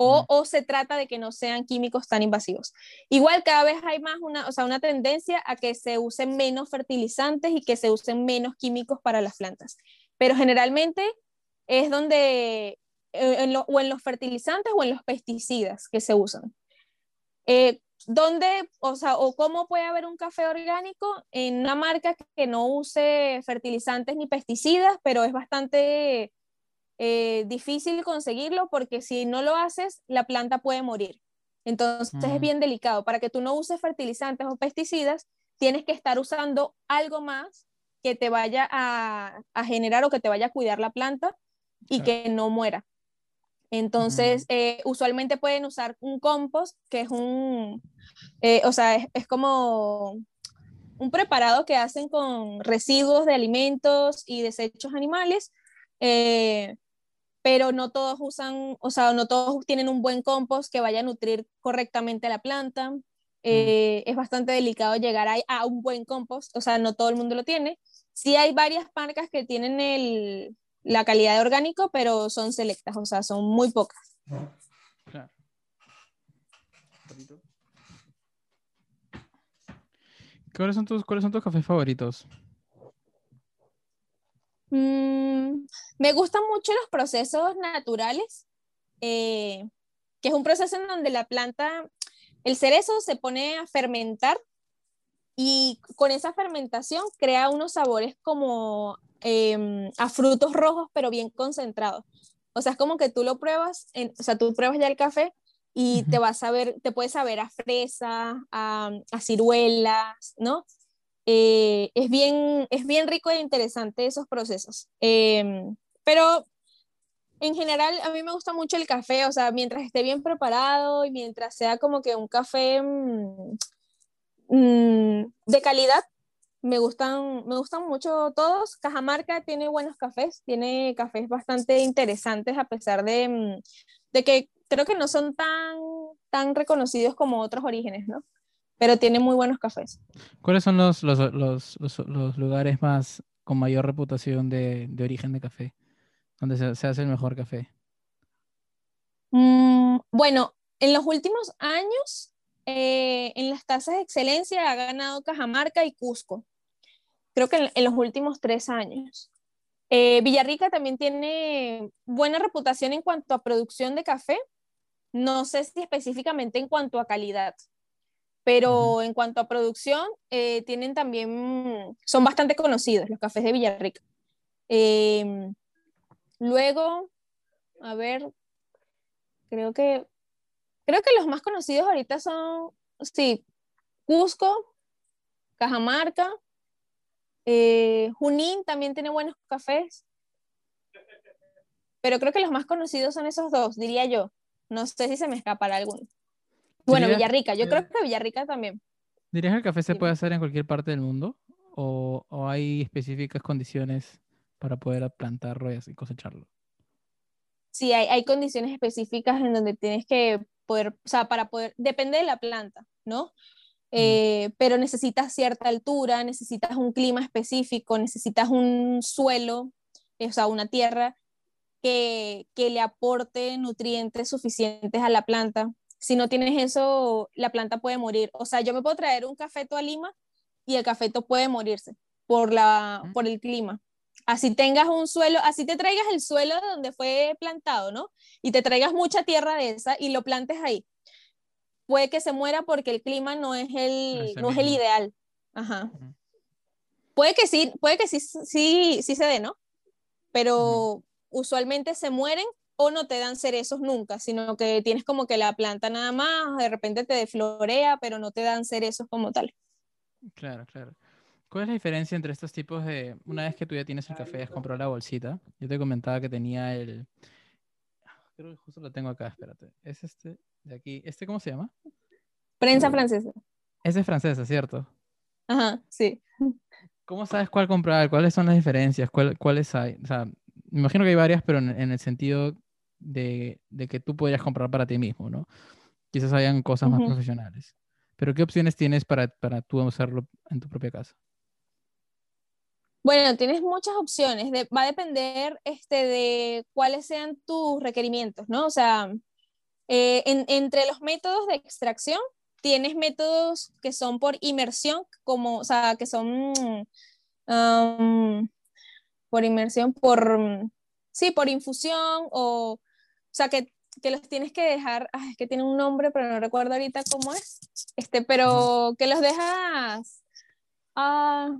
O, o, se trata de que no sean químicos tan invasivos. Igual cada vez hay más una, o sea, una tendencia a que se usen menos fertilizantes y que se usen menos químicos para las plantas. Pero generalmente es donde eh, o en los fertilizantes o en los pesticidas que se usan. Eh, ¿Dónde, o sea, o cómo puede haber un café orgánico en una marca que no use fertilizantes ni pesticidas, pero es bastante eh, difícil conseguirlo porque si no lo haces, la planta puede morir. Entonces es bien delicado. Para que tú no uses fertilizantes o pesticidas, tienes que estar usando algo más que te vaya a, a generar o que te vaya a cuidar la planta y que no muera. Entonces, eh, usualmente pueden usar un compost, que es un, eh, o sea, es, como un preparado que hacen con residuos de alimentos y desechos animales, eh, pero no todos usan, o sea, no todos tienen un buen compost que vaya a nutrir correctamente a la planta. Mm. Es bastante delicado llegar a, a, un buen compost, o sea, no todo el mundo lo tiene. Sí hay varias marcas que tienen el, la calidad de orgánico, pero son selectas, o sea, son muy pocas. ¿Cuáles son tus, cuáles son tus cafés favoritos? Mm, Me gustan mucho los procesos naturales, eh, que es un proceso en donde la planta, el cerezo se pone a fermentar y con esa fermentación crea unos sabores como em, a frutos rojos, pero bien concentrados. O sea, es como que tú lo pruebas, o sea, tú pruebas ya el café y te vas a ver, te puedes saber a fresa, a, a ciruelas, ¿no? Eh, es, bien, es bien rico e interesante esos procesos. Em, pero en general a mí me gusta mucho el café, o sea, mientras esté bien preparado y mientras sea como que un café mm, mm, de calidad, me gustan, me gustan mucho todos. Cajamarca tiene buenos cafés, tiene cafés bastante interesantes a pesar de, mm, de que creo que no son tan, tan reconocidos como otros orígenes, ¿no? Pero tiene muy buenos cafés. ¿Cuáles son los, los, los, los lugares más con mayor reputación de, de origen de café? Donde se, se hace el mejor café. Mm, bueno, en los últimos años, eh, en las tasas de excelencia ha ganado Cajamarca y Cusco. Creo que en, los últimos tres años. Eh, Villarrica también tiene buena reputación en cuanto a producción de café, no sé si específicamente en cuanto a calidad, pero en cuanto a producción, eh, tienen también, son bastante conocidos los cafés de Villarrica. Em, luego, a ver, creo que, creo que los más conocidos ahorita son, sí, Cusco, Cajamarca, eh, Junín también tiene buenos cafés, pero creo que los más conocidos son esos dos, diría yo. No sé si se me escapará alguno. Bueno, Villarrica, yo creo que Villarrica también. ¿Dirías que el café se puede hacer en cualquier parte del mundo? ¿O, hay específicas condiciones para poder plantarlo y cosecharlo? Sí, hay, condiciones específicas en donde tienes que poder, o sea, para poder, depende de la planta, ¿no? Eh, pero necesitas cierta altura, necesitas un clima específico, necesitas un suelo, o sea, una tierra que, le aporte nutrientes suficientes a la planta. Si no tienes eso, la planta puede morir. O sea, yo me puedo traer un cafeto a Lima y el cafeto puede morirse por, la, por el clima. Así tengas un suelo, así te traigas el suelo de donde fue plantado, ¿no? Y te traigas mucha tierra de esa y lo plantes ahí. Puede que se muera porque el clima no es el, no es el ideal. Ajá. Puede que sí, puede que sí, sí, sí se dé, ¿no? Pero usualmente se mueren o no te dan cerezos nunca, sino que tienes como que la planta nada más, de repente te deflorea, pero no te dan cerezos como tal. Claro, claro. ¿Cuál es la diferencia entre estos tipos de, una vez que tú ya tienes el café, has comprado la bolsita? Yo te comentaba que tenía el, creo que justo lo tengo acá, espérate. Es este de aquí, ¿este cómo se llama? Prensa francesa. Ese es francesa, ¿cierto? Ajá, sí. ¿Cómo sabes cuál comprar? ¿Cuáles son las diferencias? ¿Cuáles hay? O sea, me imagino que hay varias, pero en, el sentido de, que tú podrías comprar para ti mismo, ¿no? Quizás hayan cosas más profesionales. Pero ¿qué opciones tienes para, para tú hacerlo en tu propia casa? Bueno, tienes muchas opciones. va a depender este, de cuáles sean tus requerimientos, ¿no? O sea, eh, entre los métodos de extracción, tienes métodos que son por inmersión, como, o sea, que son por inmersión, por, sí, por infusión o sea, que, que los tienes que dejar, es que tiene un nombre, pero no recuerdo ahorita cómo es, este, pero que los dejas, ah,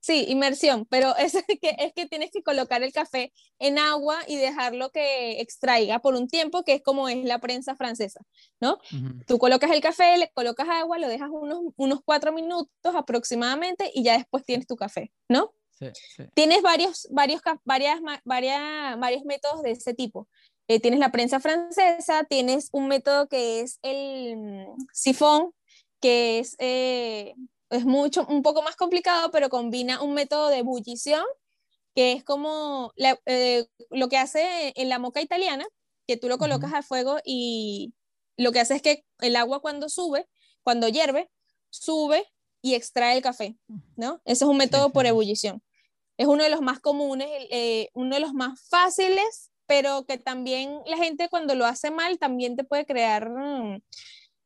sí, inmersión, pero es que, es que tienes que colocar el café en agua y dejarlo que extraiga por un tiempo, que es como es la prensa francesa, ¿no? Tú colocas el café, le colocas agua, lo dejas unos, unos cuatro minutos aproximadamente y ya después tienes tu café, ¿no? Tienes varios, varios, varias, varias, varios métodos de ese tipo. Eh, tienes la prensa francesa, tienes un método que es el mm, sifón, que es, eh, es mucho, un poco más complicado, pero combina un método de ebullición, que es como eh, lo que hace en la moca italiana, que tú lo colocas a fuego y lo que hace es que el agua cuando sube, cuando hierve, sube y extrae el café, ¿no? Ese es un método por ebullición. Es uno de los más comunes, eh, uno de los más fáciles, pero que también la gente cuando lo hace mal también te puede crear, mm,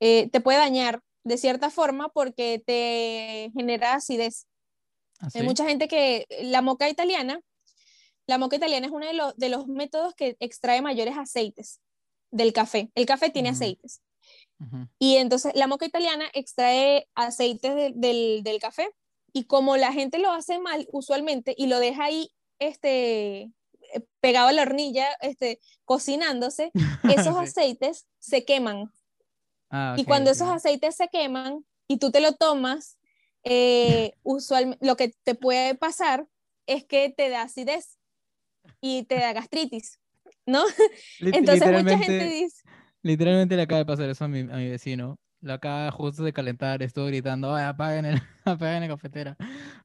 eh, te puede dañar de cierta forma porque te genera acidez. ¿Ah, Hay mucha gente que la moca italiana la moca italiana es uno de los, de los métodos que extrae mayores aceites del café. El café tiene aceites. Y entonces la moca italiana extrae aceites del, del, café y como la gente lo hace mal usualmente y lo deja ahí este, pegado a la hornilla, este, cocinándose, esos aceites se queman. Ah, y cuando esos aceites se queman y tú te lo tomas, eh, usualmente lo que te puede pasar es que te da acidez y te da gastritis, ¿no? Entonces mucha gente dice... Literalmente le acaba de pasar eso a mi, a mi vecino. Lo acaba justo de calentar, estuvo gritando, Ay, apaguen el, apaguen la cafetera.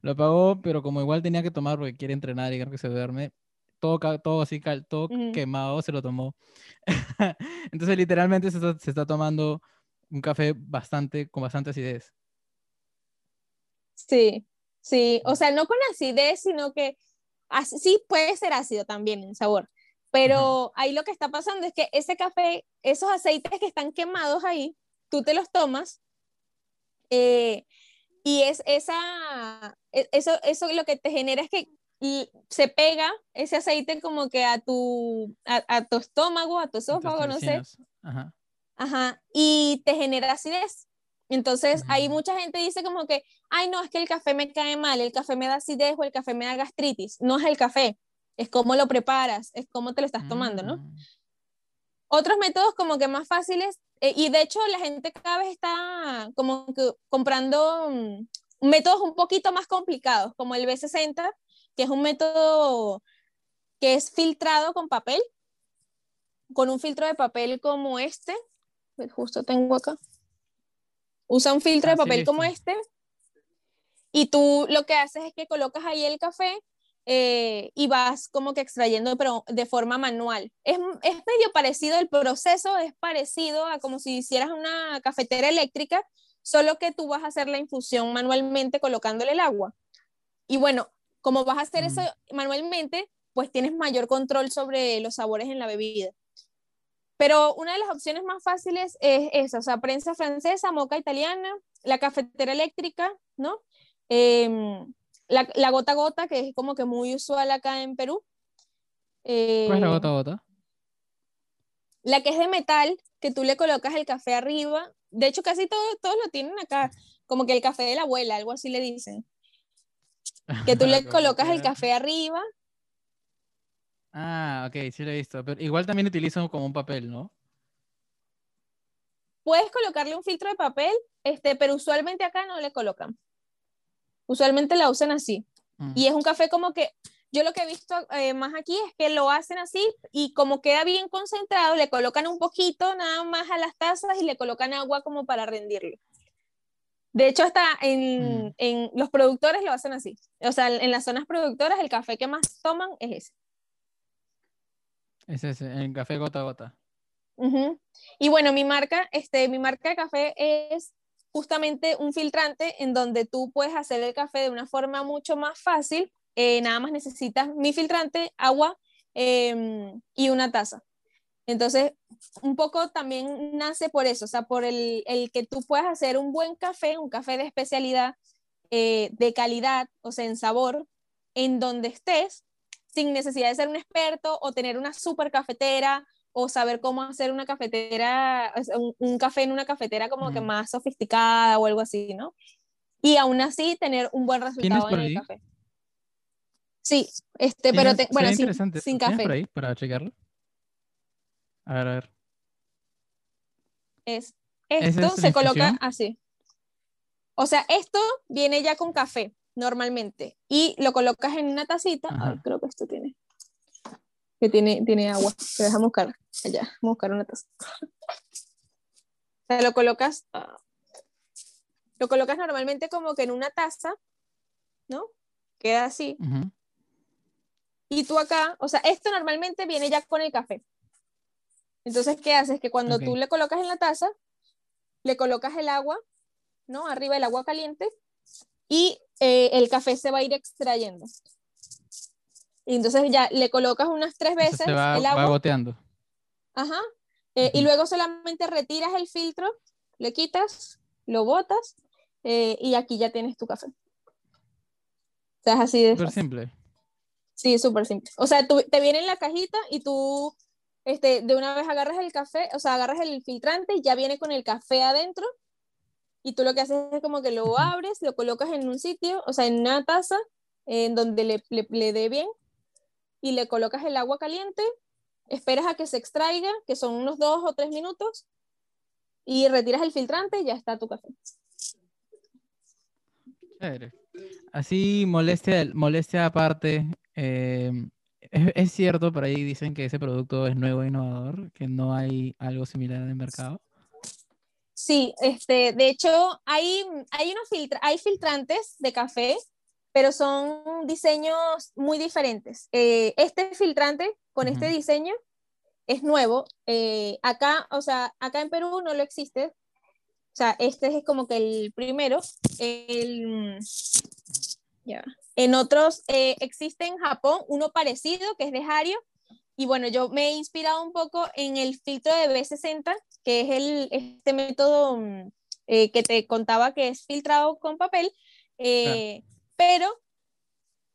Lo apagó, pero como igual tenía que tomar porque quiere entrenar y creo que se duerme, todo, todo así, todo quemado, se lo tomó. Entonces literalmente se está, se está tomando un café bastante, con bastante acidez. Sí, sí, o sea, no con acidez, sino que sí puede ser ácido también en sabor, pero ahí lo que está pasando es que ese café, esos aceites que están quemados ahí, tú te los tomas eh, y es esa, e, eso, eso lo que te genera es que se pega ese aceite como que a tu, a, tu estómago, a tu esófago, no sé. Ajá. Ajá, y te genera acidez. Entonces, ahí mucha gente dice como que, ay, no, es que el café me cae mal, el café me da acidez o el café me da gastritis. No es el café, es cómo lo preparas, es cómo te lo estás tomando, ¿no? Mm. Otros métodos como que más fáciles, eh, y de hecho la gente cada vez está como que comprando mm, métodos un poquito más complicados, como el B60, que es un método que es filtrado con papel, con un filtro de papel como este, justo tengo acá Usa un filtro de papel como este y tú lo que haces es que colocas ahí el café eh, y vas como que extrayendo, pero de forma manual. Es, es, medio parecido, el proceso es parecido a como si hicieras una cafetera eléctrica, solo que tú vas a hacer la infusión manualmente colocándole el agua. Y bueno, como vas a hacer eso mm. manualmente, pues tienes mayor control sobre los sabores en la bebida. Pero una de las opciones más fáciles es esa, o sea, prensa francesa, moca italiana, la cafetera eléctrica, ¿no? Em, la, la, gota gota, que es como que muy usual acá en Perú. ¿Cuál es la gota gota? La que es de metal, que tú le colocas el café arriba. De hecho, casi todos, todos lo tienen acá, como que el café de la abuela, algo así le dicen. Que tú le colocas el café arriba Ah, ok, sí lo he visto. Pero igual también utilizan como un papel, ¿no? Puedes colocarle un filtro de papel, este, pero usualmente acá no le colocan. Usualmente la usan así. Mm. Y es un café como que, yo lo que he visto eh, más aquí es que lo hacen así y como queda bien concentrado, le colocan un poquito nada más a las tazas y le colocan agua como para rendirlo. De hecho, hasta en, mm. en los productores lo hacen así. O sea, en las zonas productoras el café que más toman es ese. Es ese, en café gota a gota. Y bueno, mi marca, este, mi marca de café es justamente un filtrante en donde tú puedes hacer el café de una forma mucho más fácil. Eh, nada más necesitas mi filtrante, agua em, y una taza. Entonces, un poco también nace por eso, o sea, por el, el que tú puedas hacer un buen café, un café de especialidad, eh, de calidad, o sea, en sabor, en donde estés, sin necesidad de ser un experto o tener una super cafetera o saber cómo hacer una cafetera, un, café en una cafetera como que más sofisticada o algo así, ¿no? Y aún así tener un buen resultado en el café. Sí, este, pero bueno, sin, sin café. por ahí para checarlo? A ver, a ver. Es, esto se coloca así. O sea, esto viene ya con café normalmente y lo colocas en una tacita. Ay, creo que esto tiene que tiene, tiene agua. Pero déjame buscar allá, vamos a buscar una taza. O lo colocas, ah, lo colocas normalmente como que en una taza, ¿no? Queda así. Y tú acá, o sea, esto normalmente viene ya con el café. Entonces, ¿qué haces? Que cuando tú le colocas en la taza, le colocas el agua, ¿no? Arriba el agua caliente y eh, el café se va a ir extrayendo. Y entonces ya le colocas unas tres veces el agua. Va goteando. Ajá. Eh, y luego solamente retiras el filtro, le quitas, lo botas eh, y aquí ya tienes tu café. O sea, es así de. Súper simple. Sí, súper simple. O sea, tú, te viene en la cajita y tú este, de una vez agarras el café, o sea, agarras el filtrante y ya viene con el café adentro. Y tú lo que haces es como que lo abres, lo colocas en un sitio, o sea, en una taza, en donde le, le, le dé bien, y le colocas el agua caliente, esperas a que se extraiga, que son unos dos o tres minutos, y retiras el filtrante y ya está tu café. Así, molestia, molestia aparte, eh, ¿es, cierto, por ahí dicen que ese producto es nuevo e innovador, que no hay algo similar en el mercado. Sí, este, de hecho, hay, hay, unos filtra hay filtrantes de café, pero son diseños muy diferentes. Eh, este filtrante con este diseño es nuevo. Eh, acá, o sea, acá en Perú no lo existe. O sea, este es como que el primero. El, ya. En otros eh, existe en Japón uno parecido que es de Hario. Y bueno, yo me he inspirado un poco en el filtro de B60, que es el, este método mm, eh, que te contaba que es filtrado con papel. Pero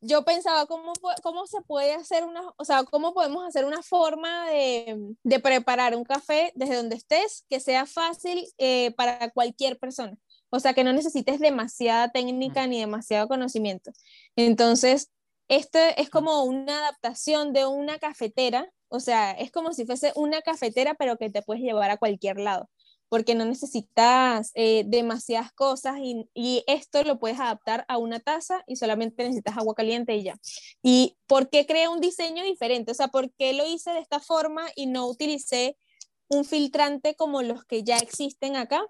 yo pensaba cómo, cómo se puede hacer una, o sea, cómo podemos hacer una forma de, de preparar un café desde donde estés que sea fácil eh, para cualquier persona. O sea, que no necesites demasiada técnica ni demasiado conocimiento. Entonces, este es como una adaptación de una cafetera, o sea, es como si fuese una cafetera, pero que te puedes llevar a cualquier lado porque no necesitas eh, demasiadas cosas y, y, esto lo puedes adaptar a una taza y solamente necesitas agua caliente y ya. ¿Y por qué creé un diseño diferente? O sea, ¿por qué lo hice de esta forma y no utilicé un filtrante como los que ya existen acá?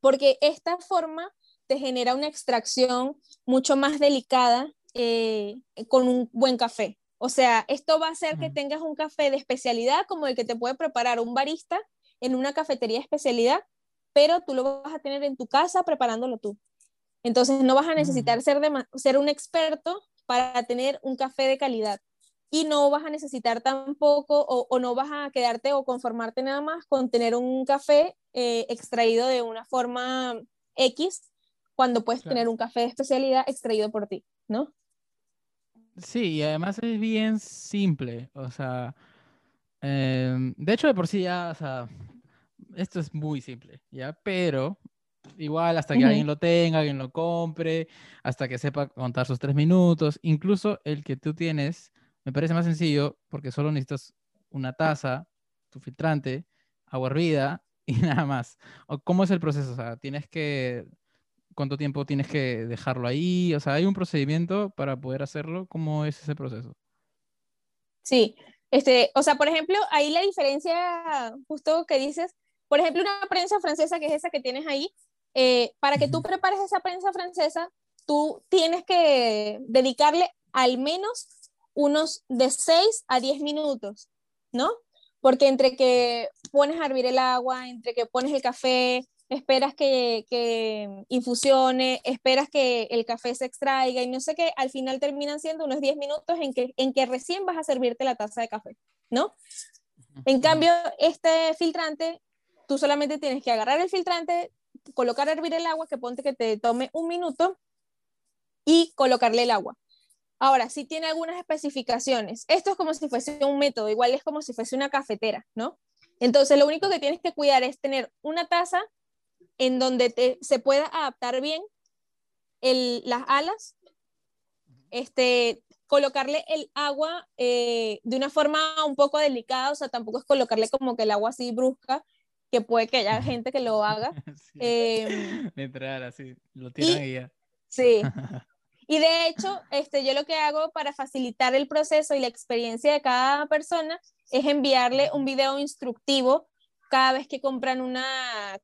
Porque esta forma te genera una extracción mucho más delicada eh, con un buen café. O sea, esto va a hacer que tengas un café de especialidad como el que te puede preparar un barista en una cafetería de especialidad, pero tú lo vas a tener en tu casa preparándolo tú. Entonces no vas a necesitar mm. ser, ser un experto para tener un café de calidad. Y no vas a necesitar tampoco o, no vas a quedarte o conformarte nada más con tener un café eh, extraído de una forma X cuando puedes tener un café de especialidad extraído por ti, ¿no? Sí, y además es bien simple, o sea, Em, de hecho, de por sí ya, o sea, esto es muy simple, ¿ya? Pero igual hasta que alguien lo tenga, alguien lo compre, hasta que sepa contar sus tres minutos, incluso el que tú tienes, me parece más sencillo porque solo necesitas una taza, tu filtrante, agua hervida y nada más. ¿O ¿Cómo es el proceso? O sea, tienes que, ¿cuánto tiempo tienes que dejarlo ahí? O sea, ¿hay un procedimiento para poder hacerlo? ¿Cómo es ese proceso? Sí, este, o sea, por ejemplo, ahí la diferencia, justo que dices, por ejemplo, una prensa francesa, que es esa que tienes ahí, eh, para que tú prepares esa prensa francesa, tú tienes que dedicarle al menos unos de 6 a 10 minutos, ¿no? Porque entre que pones a hervir el agua, entre que pones el café, esperas que, que, infusione, esperas que el café se extraiga y no sé qué, al final terminan siendo unos 10 minutos en que, en que recién vas a servirte la taza de café, ¿no? En cambio, este filtrante, tú solamente tienes que agarrar el filtrante, colocar a hervir el agua, que ponte que te tome un minuto, y colocarle el agua. Ahora, sí tiene algunas especificaciones. Esto es como si fuese un método, igual es como si fuese una cafetera, ¿no? Entonces, lo único que tienes que cuidar es tener una taza en donde se pueda adaptar bien las alas, este, colocarle el agua eh, de una forma un poco delicada, o sea, tampoco es colocarle como que el agua así brusca, que puede que haya gente que lo haga. Em, Literal, así, lo tiran y, ya. Sí. Y de hecho, este, yo lo que hago para facilitar el proceso y la experiencia de cada persona es enviarle un video instructivo cada vez que compran una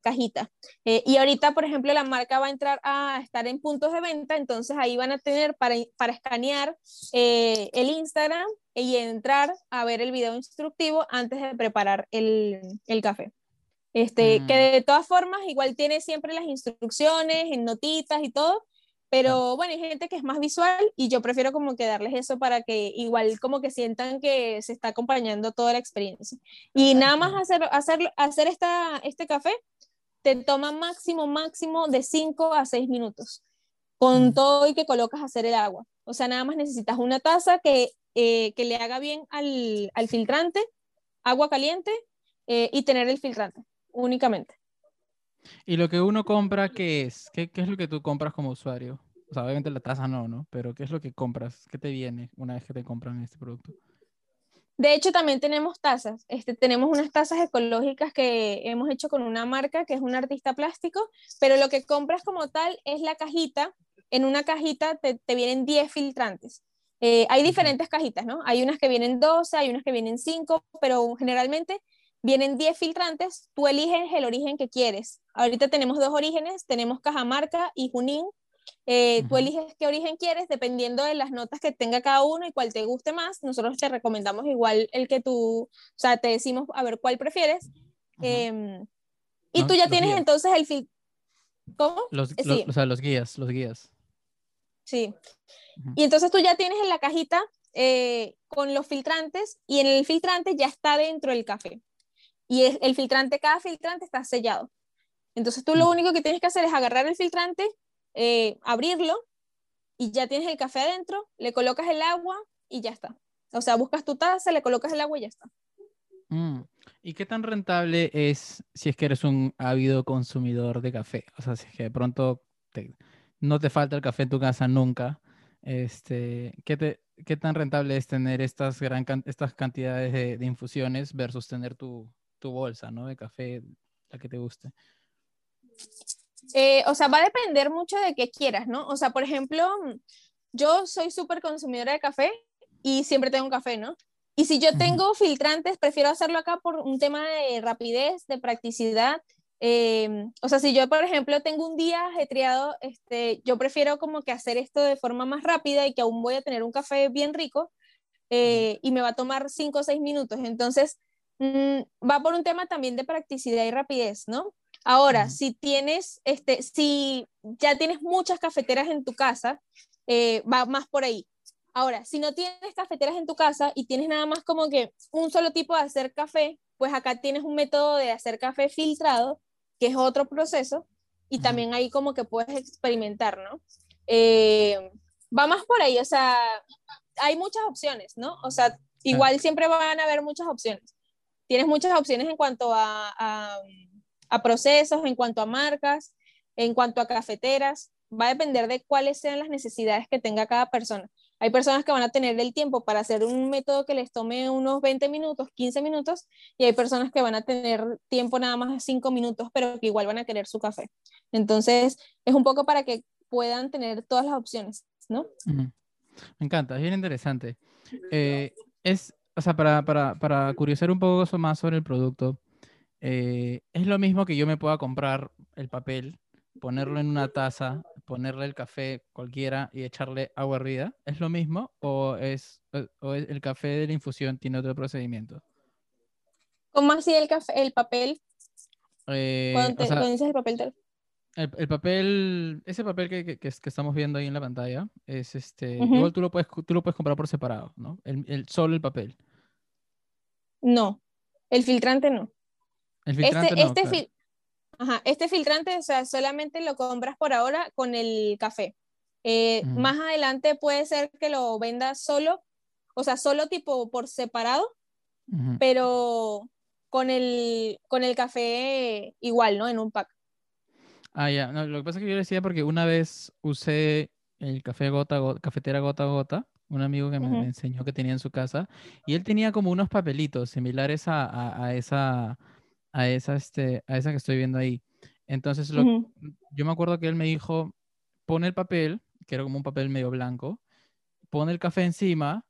cajita. Eh, y ahorita, por ejemplo, la marca va a entrar a estar en puntos de venta, entonces ahí van a tener para, para escanear eh, el Instagram y entrar a ver el video instructivo antes de preparar el, el café. Este, Que mm. de todas formas, igual tiene siempre las instrucciones en notitas y todo, pero bueno, hay gente que es más visual y yo prefiero como que darles eso para que igual como que sientan que se está acompañando toda la experiencia. Y nada más hacer, hacer, hacer esta, este café te toma máximo, máximo de 5 a 6 minutos. con Mm. todo y que colocas a hacer el agua. O sea, nada más necesitas una taza que, eh, que le haga bien al, al filtrante, agua caliente eh, y tener el filtrante únicamente. ¿Y lo que uno compra, qué es? ¿Qué, qué es lo que tú compras como usuario? O sea, obviamente la taza no, ¿no? Pero ¿qué es lo que compras? ¿Qué te viene una vez que te compran este producto? De hecho, también tenemos tazas. Este, tenemos unas tazas ecológicas que hemos hecho con una marca que es un artista plástico, pero lo que compras como tal es la cajita. En una cajita te, te vienen 10 filtrantes. Eh, hay diferentes cajitas, ¿no? Hay unas que vienen 12, hay unas que vienen 5, pero generalmente vienen 10 filtrantes. Tú eliges el origen que quieres. Ahorita tenemos dos orígenes, tenemos Cajamarca y Junín. Eh, Tú eliges qué origen quieres dependiendo de las notas que tenga cada uno y cuál te guste más. Nosotros te recomendamos igual el que tú, o sea, te decimos a ver cuál prefieres. Em, y No, tú ya tienes guías. entonces el filtro. ¿Cómo? Los, eh, o sea, los guías, los guías. Sí. Y entonces tú ya tienes en la cajita eh, con los filtrantes y en el filtrante ya está dentro el café. Y es- el filtrante, cada filtrante está sellado. Entonces tú lo Mm. único que tienes que hacer es agarrar el filtrante, eh, abrirlo y ya tienes el café adentro, le colocas el agua y ya está. O sea, buscas tu taza, le colocas el agua y ya está. Mm. ¿Y qué tan rentable es si es que eres un ávido consumidor de café? O sea, si es que de pronto te- no te falta el café en tu casa nunca, este, ¿qué, te- qué tan rentable es tener estas, gran estas cantidades de, de infusiones versus tener tu, tu bolsa, ¿no? De café, la que te guste. Eh, o sea, va a depender mucho de qué quieras, ¿no? O sea, por ejemplo, yo soy súper consumidora de café y siempre tengo café, ¿no? Y si yo tengo filtrantes, prefiero hacerlo acá por un tema de rapidez, de practicidad. Eh, o sea, si yo, por ejemplo, tengo un día ajetreado, este, yo prefiero como que hacer esto de forma más rápida y que aún voy a tener un café bien rico eh, y me va a tomar 5 o 6 minutos. Entonces, mm, va por un tema también de practicidad y rapidez, ¿no? Ahora, si tienes, este, si ya tienes muchas cafeteras en tu casa, eh, va más por ahí. Ahora, si no tienes cafeteras en tu casa y tienes nada más como que un solo tipo de hacer café, pues acá tienes un método de hacer café filtrado, que es otro proceso, y también ahí como que puedes experimentar, ¿no? Eh, va más por ahí, o sea, hay muchas opciones, ¿no? O sea, igual siempre van a haber muchas opciones. Tienes muchas opciones en cuanto a, a, a procesos, en cuanto a marcas, en cuanto a cafeteras. Va a depender de cuáles sean las necesidades que tenga cada persona. Hay personas que van a tener el tiempo para hacer un método que les tome unos 20 minutos, 15 minutos, y hay personas que van a tener tiempo nada más de 5 minutos, pero que igual van a querer su café. Entonces, es un poco para que puedan tener todas las opciones, ¿no? Me encanta, es bien interesante. Eh, es, o sea, para, para, para curiosar un poco más sobre el producto, eh, es lo mismo que yo me pueda comprar el papel, ponerlo en una taza, ponerle el café cualquiera y echarle agua hervida. ¿Es lo mismo o es, o- o es- el café de la infusión tiene otro procedimiento? ¿Cómo así el café, el papel? Eh, Cuando, o te- sea, cuando dices el papel, el, el papel, ese papel que, que- que es- que estamos viendo ahí en la pantalla, es este, Ujú. igual tú lo puedes, tú lo puedes comprar por separado, ¿no? El, el- solo el papel. No, el filtrante no. El Este, no, este, claro. fil- Ajá, este filtrante, o sea, solamente lo compras por ahora con el café. Eh, Ujú. Más adelante puede ser que lo vendas solo, o sea, solo tipo por separado, pero con el, con el café igual, ¿no? En un pack. Ah, ya. No, lo que pasa es que yo decía porque una vez usé el café gota gota, cafetera gota a gota, un amigo que me, enseñó que tenía en su casa, y él tenía como unos papelitos similares a, a- a esa, a esa, este, a esa que estoy viendo ahí. Entonces, lo, yo me acuerdo que él me dijo, pon el papel, que era como un papel medio blanco, pon el café encima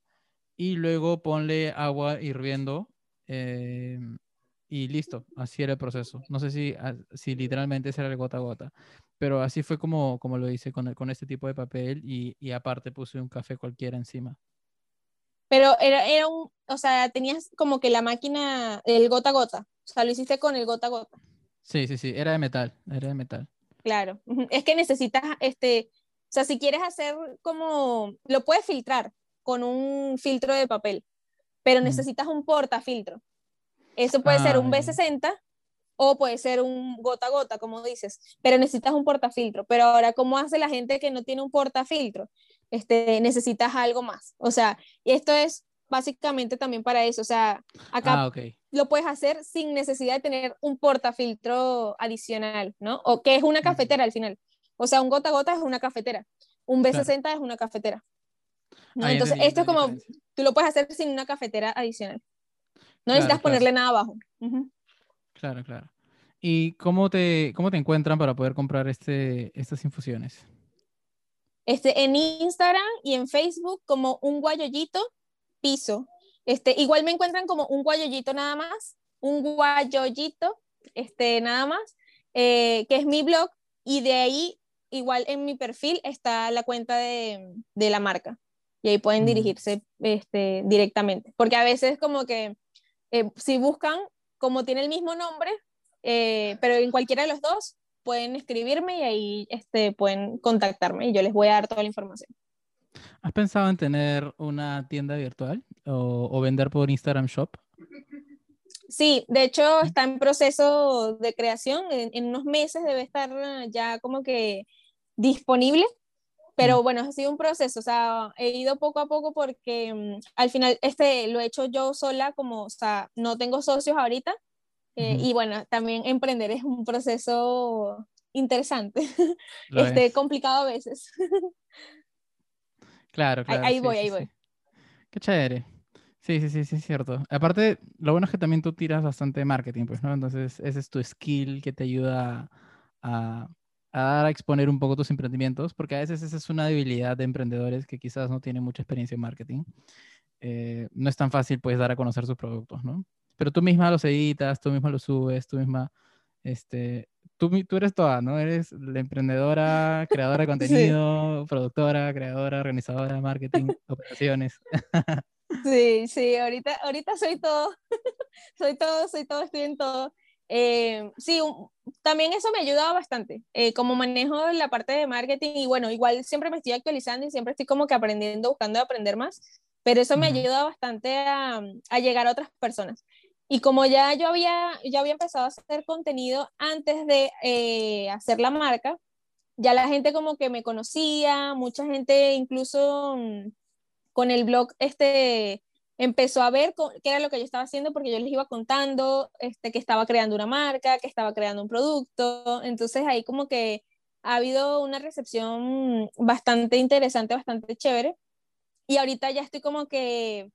y luego ponle agua hirviendo eh, y listo, así era el proceso. No sé si, a- si literalmente ese era el gota a gota, pero así fue como, como lo hice con, el- con este tipo de papel y, y aparte puse un café cualquiera encima. Pero era, era un, o sea, tenías como que la máquina, el gota a gota. O sea, lo hiciste con el gota a gota. Sí, sí, sí, era de metal, era de metal. Claro. Es que necesitas, este, o sea, si quieres hacer como, lo puedes filtrar con un filtro de papel, pero necesitas un portafiltro. Eso puede ser Ah, un ya. B60 o puede ser un gota a gota, como dices, pero necesitas un portafiltro. Pero ahora, ¿cómo hace la gente que no tiene un portafiltro? Este, necesitas algo más. O sea, y esto es básicamente también para eso. O sea, acá Ah, lo puedes hacer sin necesidad de tener un portafiltro adicional, ¿no? O que es una cafetera al final. O sea, un gota a gota es una cafetera, un B60 es una cafetera. ¿no? Ah, Entonces, esto es como, tú lo puedes hacer sin una cafetera adicional. No Claro, necesitas claro. ponerle nada abajo. Claro, claro. ¿Y cómo te, cómo te encuentran para poder comprar este, estas infusiones? Este, en Instagram y en Facebook como un guayollito piso. Este, igual me encuentran como un guayollito nada más, un guayollito, este, nada más, eh, que es mi blog, y de ahí, igual en mi perfil está la cuenta de, de la marca, y ahí pueden Mm. dirigirse este, directamente, porque a veces como que eh, si buscan, como tiene el mismo nombre, eh, pero en cualquiera de los dos, pueden escribirme y ahí este, pueden contactarme y yo les voy a dar toda la información. ¿Has pensado en tener una tienda virtual o, o vender por Instagram Shop? Sí, de hecho está en proceso de creación, en, en unos meses debe estar eh, ya como que disponible, pero Mm. bueno, ha sido un proceso, o sea, he ido poco a poco porque mm, al final este lo he hecho yo sola, como, o sea, no tengo socios ahorita, eh, y bueno, también emprender es un proceso interesante, este, es. complicado a veces. Claro, Ahí- claro. ahí sí, voy, sí, ahí sí. voy. Qué chévere. Sí, sí, sí, sí, es cierto. Aparte, lo bueno es que también tú tiras bastante de marketing, pues, ¿no? Entonces, ese es tu skill que te ayuda a, a dar a exponer un poco tus emprendimientos, porque a veces esa es una debilidad de emprendedores que quizás no tienen mucha experiencia en marketing. Eh, no es tan fácil, pues, dar a conocer sus productos, ¿no? Pero tú misma los editas, tú misma los subes, tú misma, este, tú, tú eres toda, ¿no? Eres la emprendedora, creadora de Sí. contenido, productora, creadora, organizadora, marketing, operaciones. Sí, sí, ahorita, ahorita soy todo, soy todo, soy todo, estoy en todo. Eh, sí, un- también eso me ha ayudado bastante, eh, como manejo la parte de marketing y bueno, igual siempre me estoy actualizando y siempre estoy como que aprendiendo, buscando aprender más, pero eso me Ujú. ayuda bastante a, a llegar a otras personas. Y como ya yo había, ya había empezado a hacer contenido antes de eh, hacer la marca, ya la gente como que me conocía, mucha gente incluso mm, con el blog este empezó a ver qué era lo que yo estaba haciendo porque yo les iba contando este, que estaba creando una marca, que estaba creando un producto. Entonces ahí como que ha habido una recepción bastante interesante, bastante chévere. Y ahorita ya estoy como que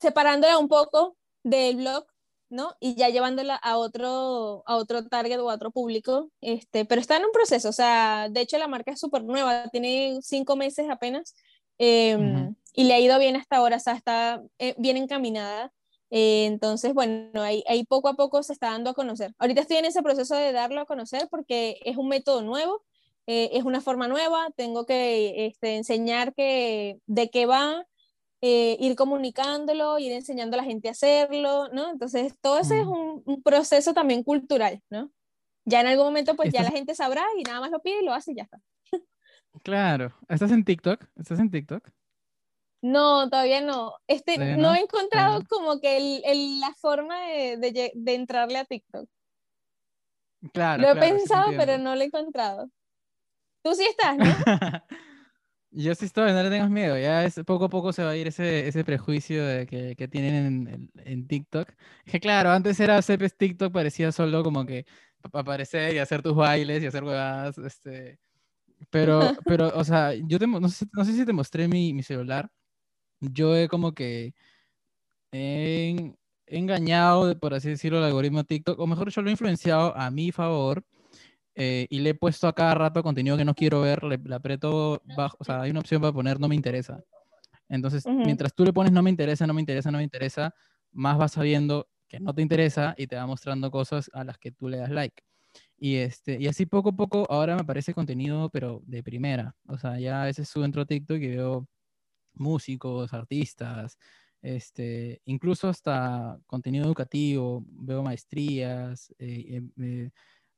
separándola un poco del blog, ¿no? Y ya llevándola a otro, a otro target o a otro público, este, pero está en un proceso, o sea, de hecho la marca es súper nueva, tiene cinco meses apenas, eh, Ujú. Y le ha ido bien hasta ahora, o sea, está eh, bien encaminada. Eh, entonces, bueno, ahí, ahí poco a poco se está dando a conocer. Ahorita estoy en ese proceso de darlo a conocer porque es un método nuevo, eh, es una forma nueva, tengo que este, enseñar que, de qué va, eh, ir comunicándolo, ir enseñando a la gente a hacerlo, ¿no? Entonces, todo ese es Mm. un, un proceso también cultural, ¿no? Ya en algún momento, pues ya Estás- la gente sabrá y nada más lo pide y lo hace y ya está. Claro. ¿Estás en TikTok? ¿Estás en TikTok? No, todavía no. Este, Todavía no no, he encontrado todavía como que el, el- la forma de, de de entrarle a TikTok. Claro, Lo he claro, sí pensado, pero no lo he encontrado. Tú sí estás, ¿no? Yo sí estoy, no le tengas miedo. Ya es, poco a poco se va a ir ese, ese prejuicio de que, que tienen en, en- TikTok. Es que claro, antes era Cepes TikTok, parecía solo como que pa- aparecer y hacer tus bailes y hacer huevadas. Este, pero, pero, o sea, yo te, no sé, no sé si te mostré mi, mi celular. Yo he como que he, engañado, por así decirlo, el algoritmo de TikTok, o mejor yo lo he influenciado a mi favor eh, y le he puesto a cada rato contenido que no quiero ver, le, le aprieto bajo, o sea, hay una opción para poner no me interesa. Entonces, mientras tú le pones no me interesa, no me interesa, no me interesa, más vas sabiendo que no te interesa y te va mostrando cosas a las que tú le das like. Y, este, y así poco a poco ahora me aparece contenido, pero de primera. O sea, ya a veces subo entro a TikTok y veo músicos, artistas, este, incluso hasta contenido educativo, veo maestrías, eh, eh, eh,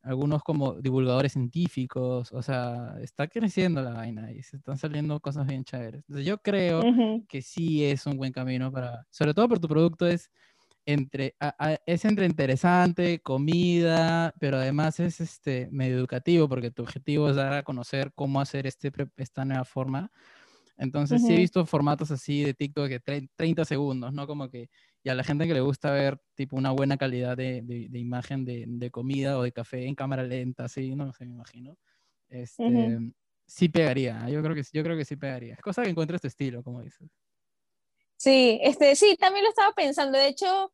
algunos como divulgadores científicos, o sea, está creciendo la vaina y se están saliendo cosas bien chéveres. Entonces yo creo que sí es un buen camino para, sobre todo por tu producto es, entre, es entre interesante, comida, pero además es este, medio educativo porque tu objetivo es dar a conocer cómo hacer este, esta nueva forma. Entonces sí he visto formatos así de TikTok de 30 segundos, ¿no? Como que y a la gente que le gusta ver tipo una buena calidad de, de, imagen de, de, comida o de café en cámara lenta, así, no sé, me imagino. Este, Sí pegaría, yo creo, que, yo creo que sí pegaría. Es cosa que encuentres tu estilo, como dices. Sí, este, sí, también lo estaba pensando. De hecho,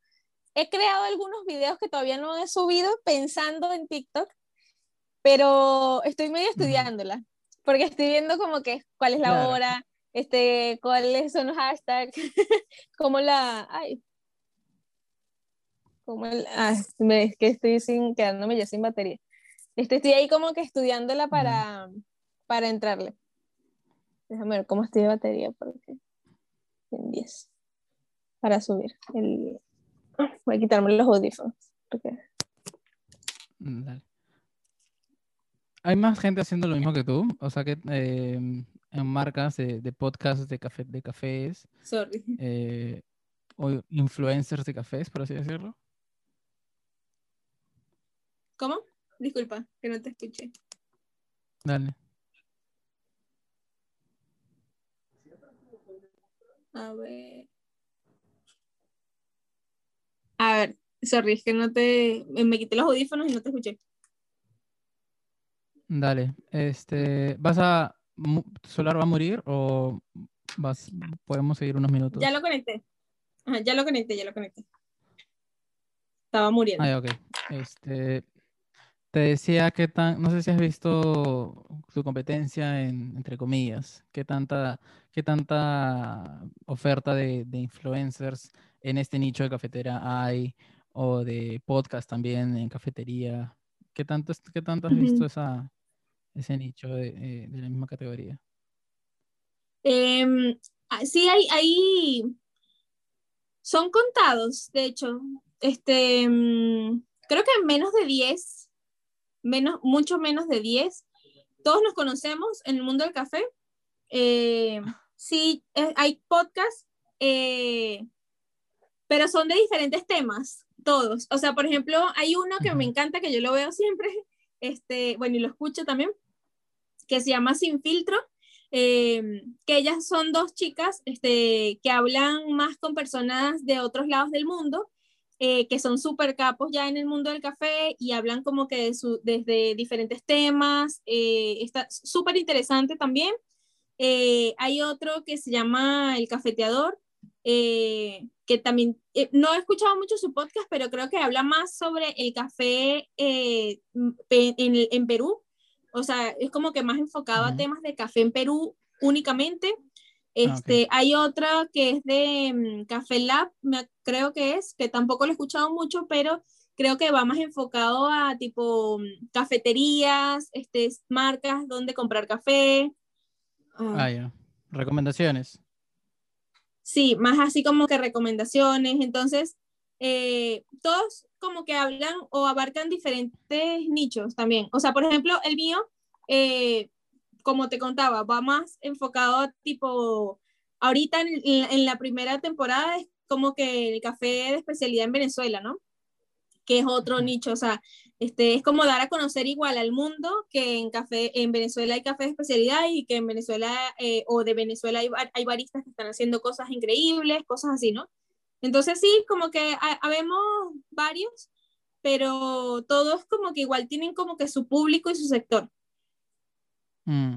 he creado algunos videos que todavía no he subido pensando en TikTok, pero estoy medio estudiándola, porque estoy viendo como que cuál es la hora, este, cuáles son los hashtags, como la, ay, como el, ah, es que estoy sin, quedándome ya sin batería. Este, estoy ahí como que estudiándola para, para entrarle. Déjame ver cómo estoy de batería, porque en 10 para subir. El... Voy a quitarme los audífonos. Mm, Hay más gente haciendo lo mismo que tú, o sea que eh, en marcas de, de podcasts de, café, de cafés. Sorry. Eh, o influencers de cafés, por así decirlo. ¿Cómo? Disculpa, que no te escuché. Dale. A ver. A ver, sorry, es que no te. Me quité los audífonos y no te escuché. Dale. Este, ¿vas a. ¿Solar va a morir o vas, podemos seguir unos minutos? Ya lo conecté. ya lo conecté, ya lo conecté. Estaba muriendo. Ah, ok. Este, te decía que tan, no sé si has visto su competencia en, entre comillas, qué tanta, qué tanta oferta de, de, influencers en este nicho de cafetera hay, o de podcast también en cafetería. ¿Qué tanto, qué tanto has visto esa, ese nicho de, eh, de la misma categoría? Eh, sí, hay, hay, son contados, de hecho. Este, mm, creo que menos de 10 menos, mucho menos de 10. Todos nos conocemos en el mundo del café. Eh, sí, eh, hay podcasts, eh, pero son de diferentes temas, todos. O sea, por ejemplo, hay uno que me encanta, que yo lo veo siempre, este, bueno, y lo escucho también, que se llama Sin Filtro, que ellas son dos chicas este, que hablan más con personas de otros lados del mundo eh, que son súper capos ya en el mundo del café y hablan como que desde diferentes temas. Eh, está súper interesante también. Eh, hay otro que se llama El Cafeteador, que también, no he escuchado mucho su podcast, pero creo que habla más sobre el café en, en, Perú. O sea, es como que más enfocado a temas de café en Perú únicamente. Ah, este, Hay otra que es de mm, Café Lab, creo que es, que tampoco lo he escuchado mucho, pero creo que va más enfocado a tipo mm, cafeterías, este, marcas donde comprar café. Ah, ah ya. Recomendaciones. Sí, más así como que recomendaciones. Entonces, eh, todos como que hablan o abarcan diferentes nichos también. O sea, por ejemplo, el mío, eh, como te contaba, va más enfocado tipo, ahorita en, la primera temporada es como que el café de especialidad en Venezuela, ¿no? Que es otro nicho, o sea, este, es como dar a conocer igual al mundo que en café, en Venezuela hay café de especialidad y que en Venezuela eh, o de Venezuela hay, hay, baristas que están haciendo cosas increíbles, cosas así, ¿no? Entonces sí, como que habemos varios, pero todos como que igual tienen como que su público y su sector. Mm.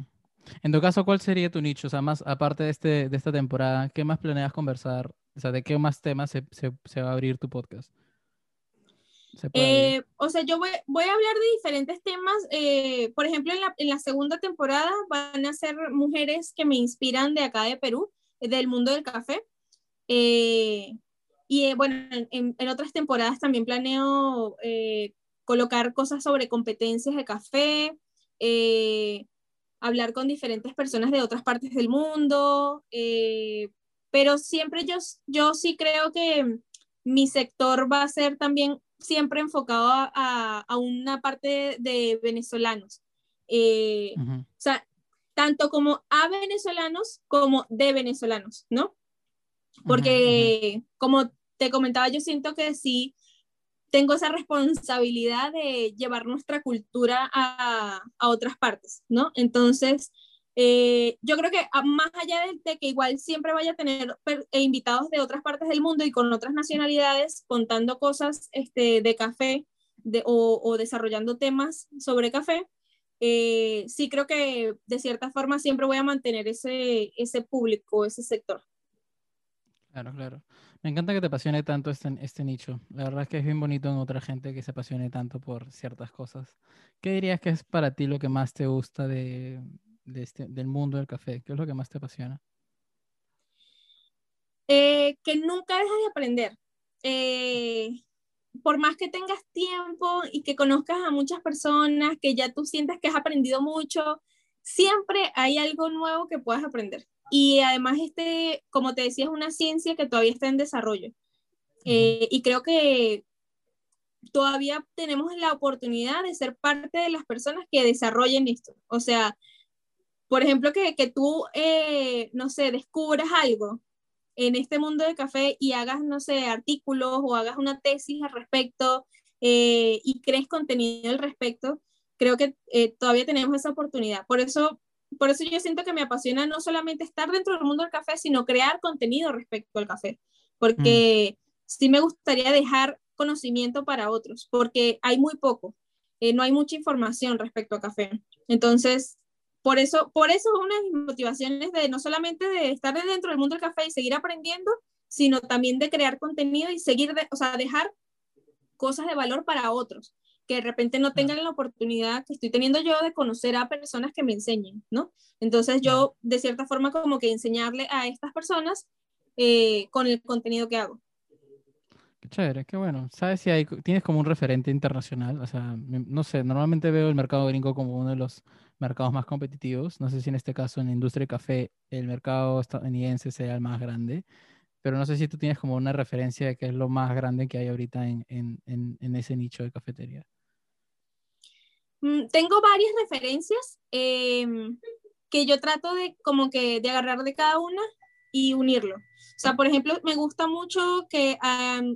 En tu caso, ¿cuál sería tu nicho? O sea, más aparte de, este, de esta temporada, ¿qué más planeas conversar? O sea, ¿de qué más temas se, se, va a abrir tu podcast? Eh, o sea, yo voy, voy, a hablar de diferentes temas. Eh, por ejemplo, en la, en la, segunda temporada van a ser mujeres que me inspiran de acá de Perú, del mundo del café. Eh, y bueno, en, en, otras temporadas también planeo colocar cosas sobre competencias de café hablar con diferentes personas de otras partes del mundo, eh, pero siempre yo, yo sí creo que mi sector va a ser también siempre enfocado a, a una parte de, venezolanos. Eh, o sea, tanto como a venezolanos como de venezolanos, ¿no? Porque como te comentaba, yo siento que sí tengo esa responsabilidad de llevar nuestra cultura a, a otras partes, ¿no? Entonces, eh, yo creo que ah, más allá de, que igual siempre vaya a tener eh, invitados de otras partes del mundo y con otras nacionalidades contando cosas este, de café de, o, o, desarrollando temas sobre café, eh, sí creo que de cierta forma siempre voy a mantener ese, ese público, ese sector. Claro, claro. Me encanta que te apasione tanto este, este nicho. La verdad es que es bien bonito en otra gente que se apasione tanto por ciertas cosas. ¿Qué dirías que es para ti lo que más te gusta de, de este, del mundo del café? ¿Qué es lo que más te apasiona? Eh, que nunca dejas de aprender. Eh, por más que tengas tiempo y que conozcas a muchas personas, que ya tú sientas que has aprendido mucho, siempre hay algo nuevo que puedas aprender. Y además, este, como te decía, es una ciencia que todavía está en desarrollo. Eh, y creo que todavía tenemos la oportunidad de ser parte de las personas que desarrollen esto. O sea, por ejemplo, que, que tú, eh, no sé, descubras algo en este mundo del café y hagas, no sé, artículos o hagas una tesis al respecto eh, y crees contenido al respecto, creo que eh, todavía tenemos esa oportunidad. Por eso, por eso yo siento que me apasiona no solamente estar dentro del mundo del café, sino crear contenido respecto al café, porque mm. sí me gustaría dejar conocimiento para otros, porque hay muy poco, no hay mucha información respecto al café. Entonces, por eso, por eso es una de mis motivaciones de no solamente de estar dentro del mundo del café y seguir aprendiendo, sino también de crear contenido y seguir, o sea, dejar cosas de valor para otros, que de repente no tengan la oportunidad que estoy teniendo yo de conocer a personas que me enseñen, ¿no? Entonces yo, de cierta forma, como que enseñarle a estas personas eh, con el contenido que hago. Qué chévere, qué bueno. ¿Sabes si hay, tienes como un referente internacional? O sea, no sé, normalmente veo el mercado gringo como uno de los mercados más competitivos. No sé si en este caso en la industria de café el mercado estadounidense sea el más grande, pero no sé si tú tienes como una referencia de qué es lo más grande que hay ahorita en, en, en, ese nicho de cafetería. Mm, tengo varias referencias em, que yo trato de como que de agarrar de cada una y unirlo. O sea, por ejemplo, me gusta mucho que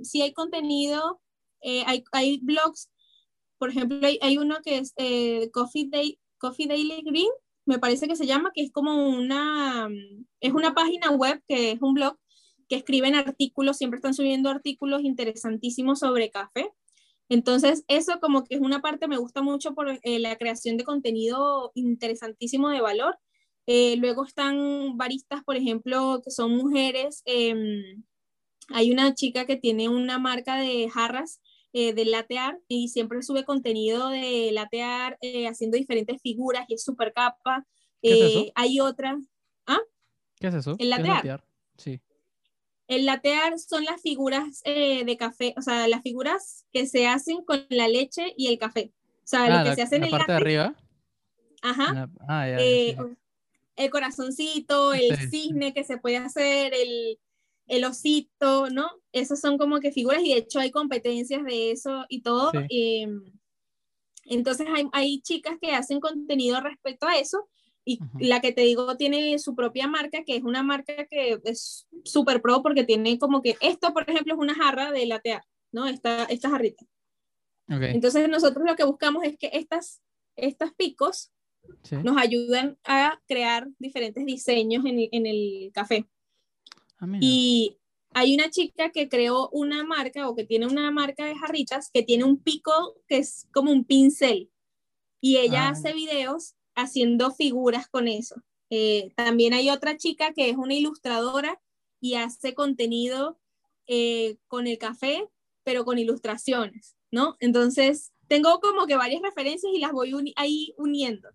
si hay contenido, eh, hay, hay blogs, por ejemplo, hay, hay uno que es eh, Coffee Day, Coffee Daily Green, me parece que se llama, que es como una, es una página web, que es un blog, que escriben artículos, siempre están subiendo artículos interesantísimos sobre café. Entonces, eso como que es una parte, me gusta mucho por eh, la creación de contenido interesantísimo de valor. Eh, luego están baristas, por ejemplo, que son mujeres. Em, hay una chica que tiene una marca de jarras eh, de latear y siempre sube contenido de latear eh, haciendo diferentes figuras y es súper capa. Eh, hay otra. ¿Ah? ¿Qué es eso? El latear. Sí. El latear son las figuras de café, o sea, las figuras que se hacen con la leche y el café. O sea, lo ah, que se hace en la parte de arriba. Ajá. Ah, el corazoncito, el cisne que se puede hacer, el, el osito, ¿no? Esas son como que figuras y de hecho hay competencias de eso y todo. Em, entonces hay, hay, chicas que hacen contenido respecto a eso y la que te digo tiene su propia marca, que es una marca que es súper pro porque tiene como que esto, por ejemplo, es una jarra de latear, ¿no? Esta, esta jarrita. Entonces nosotros lo que buscamos es que estas, estas picos nos ayudan a crear diferentes diseños en, en el café. Ah, y hay una chica que creó una marca o que tiene una marca de jarritas que tiene un pico que es como un pincel. Y ella ah. hace videos haciendo figuras con eso. Eh, también hay otra chica que es una ilustradora y hace contenido eh, con el café, pero con ilustraciones, ¿no? Entonces, tengo como que varias referencias y las voy ahí uniendo.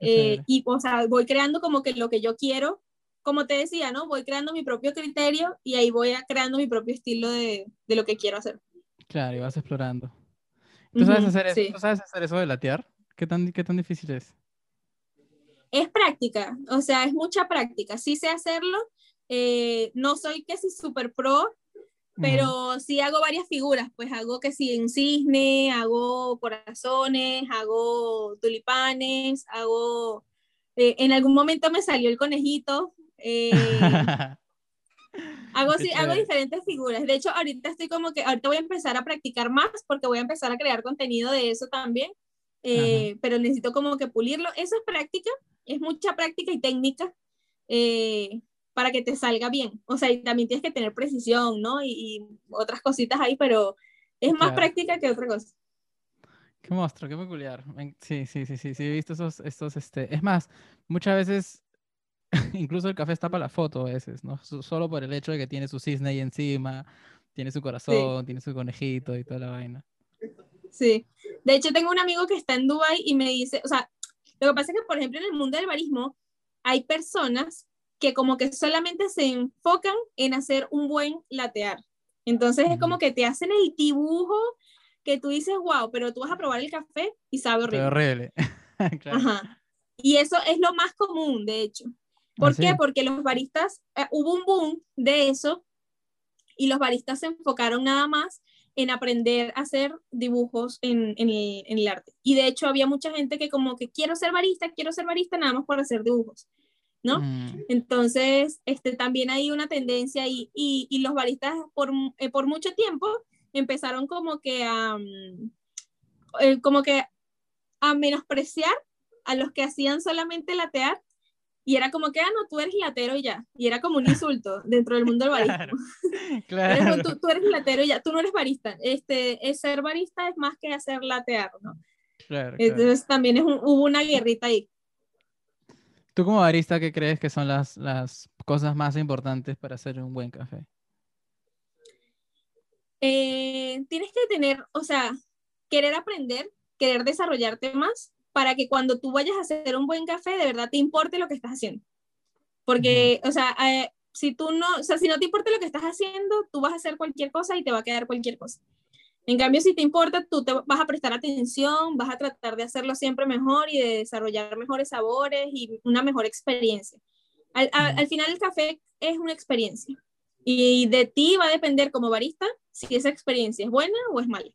Eh, y, o sea, voy creando como que lo que yo quiero como te decía, ¿no? Voy creando mi propio criterio y ahí voy creando mi propio estilo de, de, lo que quiero hacer. Claro, y vas explorando. ¿Tú sabes, hacer eso, sabes hacer eso de latear? ¿Qué tan, ¿Qué tan difícil es? Es práctica, o sea, es mucha práctica. Sí sé hacerlo, eh, no soy que si súper pro, pero sí hago varias figuras, pues hago que si en cisne, hago corazones, hago tulipanes, hago... Eh, en algún momento me salió el conejito, eh, Hago, sí, hago diferentes figuras. De hecho, ahorita estoy como que, ahorita voy a empezar a practicar más porque voy a empezar a crear contenido de eso también, eh, pero necesito como que pulirlo. Eso es práctica, es mucha práctica y técnica eh, para que te salga bien. O sea, y también tienes que tener precisión, ¿no? Y, otras cositas ahí, pero es más práctica que otra cosa. Qué monstruo, qué peculiar. Sí, sí, sí, sí, sí, he visto esos, estos, este, es más, muchas veces incluso el café está para la foto a veces, ¿no? Solo por el hecho de que tiene su cisne ahí encima, tiene su corazón, tiene su conejito y toda la vaina. Sí. De hecho, tengo un amigo que está en Dubai y me dice, o sea, lo que pasa es que, por ejemplo, en el mundo del barismo hay personas que como que solamente se enfocan en hacer un buen latear. Entonces es como que te hacen el dibujo que tú dices, wow, pero tú vas a probar el café y sabe horrible. horrible. Ajá. Y eso es lo más común, de hecho. ¿Por qué? Porque los baristas, eh, hubo un boom de eso y los baristas se enfocaron nada más en aprender a hacer dibujos en, en, el, arte. Y de hecho había mucha gente que como que quiero ser barista, quiero ser barista nada más por hacer dibujos, ¿no? Mm. Entonces, este, también hay una tendencia y, y, los baristas por, eh, por mucho tiempo empezaron como que a, mm, eh, como que a menospreciar a los que hacían solamente latear y era como que, ah, no, tú eres latero y ya. Y era como un insulto dentro del mundo del barismo. Claro, tú, tú, eres latero y ya, tú no eres barista. Este, ser barista es más que hacer latear, ¿no? Claro, Entonces también es hubo una guerrita ahí. ¿Tú como barista qué crees que son las, las cosas más importantes para hacer un buen café? Eh, tienes que tener, o sea, querer aprender, querer desarrollarte más para que cuando tú vayas a hacer un buen café, de verdad te importe lo que estás haciendo. Porque, o sea, eh, si tú no, o sea, si no te importa lo que estás haciendo, tú vas a hacer cualquier cosa y te va a quedar cualquier cosa. En cambio, si te importa, tú te vas a prestar atención, vas a tratar de hacerlo siempre mejor y de desarrollar mejores sabores y una mejor experiencia. Al, al final el café es una experiencia y de ti va a depender como barista si esa experiencia es buena o es mala.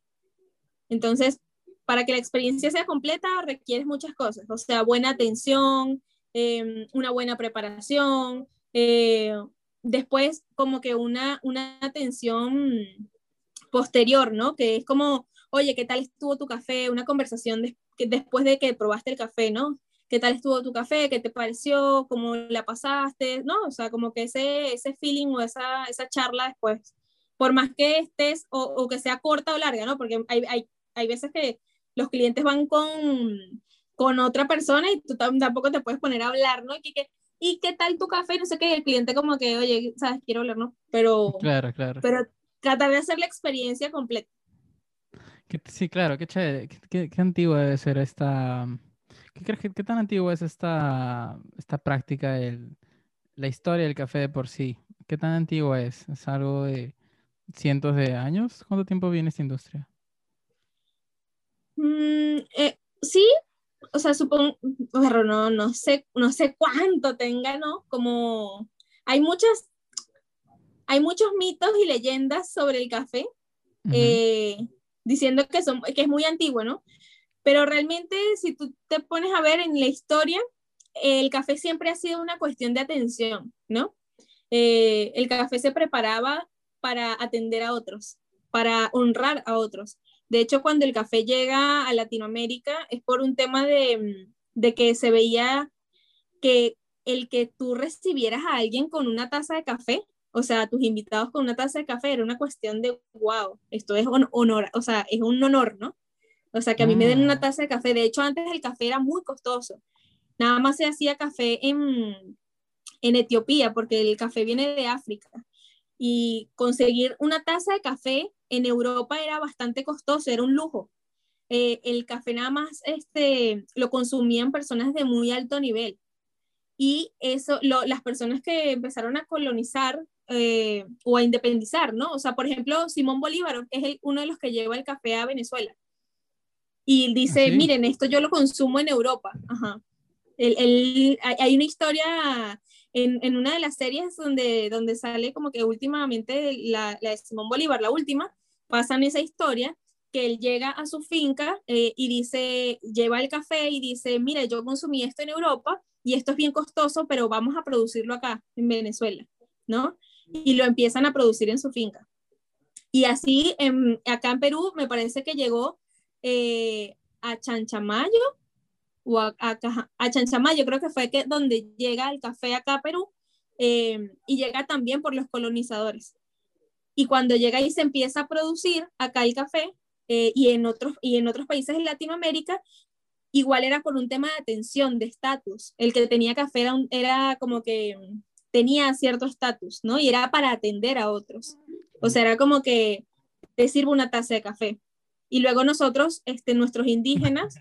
Entonces, para que la experiencia sea completa requieres muchas cosas, o sea, buena atención, em, una buena preparación, eh, después como que una, una atención posterior, ¿no? Que es como, oye, ¿qué tal estuvo tu café? Una conversación después de que probaste el café, ¿no? ¿Qué tal estuvo tu café? ¿Qué te pareció? ¿Cómo la pasaste? ¿No? O sea, como que ese, ese feeling o esa, esa charla después, por más que estés o, o que sea corta o larga, ¿no? Porque hay, hay, hay veces que los clientes van con, con otra persona y tú tampoco te puedes poner a hablar, ¿no? Y, que, ¿Y qué tal tu café? No sé qué, el cliente como que, oye, sabes, quiero hablar, ¿no? Pero, claro, claro. pero tratar de hacer la experiencia completa. Sí, claro, qué chévere. ¿Qué, qué, antigua debe ser esta... ¿Qué crees qué tan antigua es esta, esta práctica, el, la historia del café de por sí? ¿Qué tan antigua es? ¿Es algo de cientos de años? ¿Cuánto tiempo viene esta industria? Mm, eh, sí, o sea, supongo, no, no, sé, no sé cuánto tenga, ¿no? Como hay muchas, hay muchos mitos y leyendas sobre el café, eh, diciendo que, son, que es muy antiguo, ¿no? Pero realmente, si tú te pones a ver en la historia, el café siempre ha sido una cuestión de atención, ¿no? Eh, el café se preparaba para atender a otros, para honrar a otros. De hecho, cuando el café llega a Latinoamérica es por un tema de, de que se veía que el que tú recibieras a alguien con una taza de café, o sea, tus invitados con una taza de café, era una cuestión de, wow, esto es un honor, o sea, es un honor, ¿no? O sea, que a mí me den una mm. taza de café. De hecho, antes el café era muy costoso. Nada más se hacía café en, en Etiopía, porque el café viene de África. Y conseguir una taza de café en Europa era bastante costoso, era un lujo. Eh, el café nada más este, lo consumían personas de muy alto nivel. Y eso, las personas que empezaron a colonizar eh, o a independizar, ¿no? O sea, por ejemplo, Simón Bolívar es uno de los que lleva el café a Venezuela. Y dice, ¿Ah, miren, esto yo lo consumo en Europa. Ajá. hay una historia en, en, una de las series donde, donde sale como que últimamente la, la, de Simón Bolívar, la última, pasan esa historia que él llega a su finca eh, y dice, lleva el café y dice, mira, yo consumí esto en Europa y esto es bien costoso, pero vamos a producirlo acá, en Venezuela, ¿no? y lo empiezan a producir en su finca. Y así acá en Perú me parece que llegó eh, a Chanchamayo o a, a, Chanchamayo, creo que fue que donde llega el café acá a Perú eh, y llega también por los colonizadores. Y cuando llega y se empieza a producir acá el café eh, y, en otros, y en otros países de Latinoamérica, igual era por un tema de atención, de estatus. El que tenía café era, era como que tenía cierto estatus, ¿no? Y era para atender a otros. O sea, era como que te sirvo una taza de café. Y luego nosotros, este, nuestros indígenas,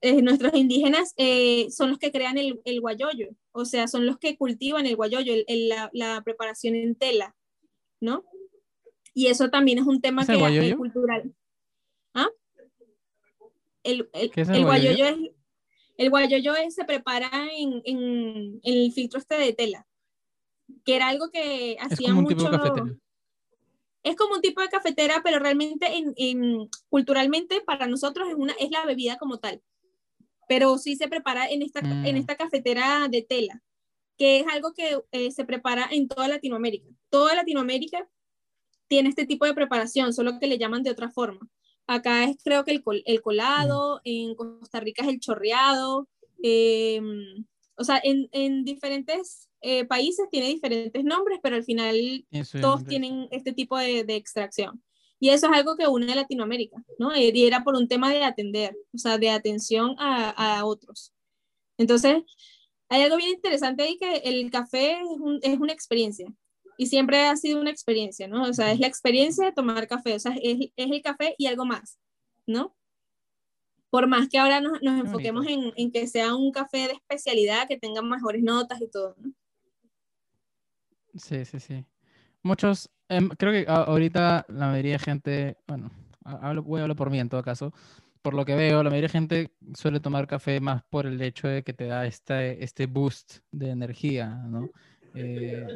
eh, nuestros indígenas eh, son los que crean el, el, guayoyo, o sea, son los que cultivan el guayoyo, el, la, la, preparación en tela, ¿no? Y eso también es un tema que es cultural. ¿Ah? El, el, el guayoyo? es el guayoyo se prepara en, en, el filtro este de tela, que era algo que hacía mucho. Es como un tipo de cafetera, pero realmente en, culturalmente para nosotros es, una, es la bebida como tal. Pero sí se prepara en esta, en mm. esta cafetera de tela, que es algo que eh, se prepara en toda Latinoamérica. Toda Latinoamérica tiene este tipo de preparación, solo que le llaman de otra forma. Acá es creo que el, el colado, en Costa Rica es el chorreado, em, o sea, en, en diferentes eh, países tiene diferentes nombres, pero al final todos tienen este tipo de, de, extracción. Y eso es algo que une a Latinoamérica, ¿no? Y era por un tema de atender, o sea, de atención a, a otros. Entonces, hay algo bien interesante ahí que el café es, un, es una experiencia y siempre ha sido una experiencia, ¿no? O sea, es la experiencia de tomar café, o sea, es, es el café y algo más, ¿no? Por más que ahora nos, nos enfoquemos en, en, que sea un café de especialidad, que tenga mejores notas y todo, ¿no? Sí, sí, sí. Muchos, em, creo que ahorita la mayoría de gente, bueno, hablo, voy a hablar por mí en todo caso, por lo que veo, la mayoría de gente suele tomar café más por el hecho de que te da este, este boost de energía, ¿no? eh,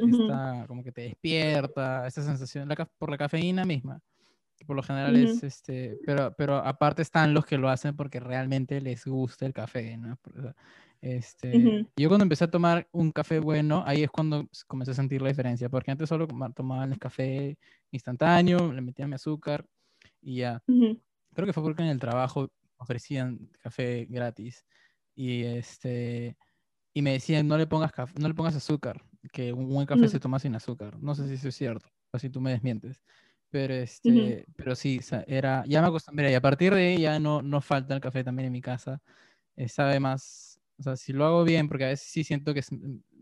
como que te despierta, esa sensación, la, por la cafeína misma. Por lo general es, este, pero, pero aparte están los que lo hacen porque realmente les gusta el café, ¿no? Este, Yo cuando empecé a tomar un café bueno, ahí es cuando comencé a sentir la diferencia, porque antes solo tomaba el café instantáneo, le metía mi azúcar y ya. Creo que fue porque en el trabajo ofrecían café gratis y este y me decían no le pongas no le pongas azúcar que un buen café se toma sin azúcar. No sé si eso es cierto, así tú me desmientes. Pero, este, pero sí, era, ya me acostumbré y a partir de ahí ya no, no falta el café también en mi casa. Eh, sabe más, o sea, si lo hago bien, porque a veces sí siento que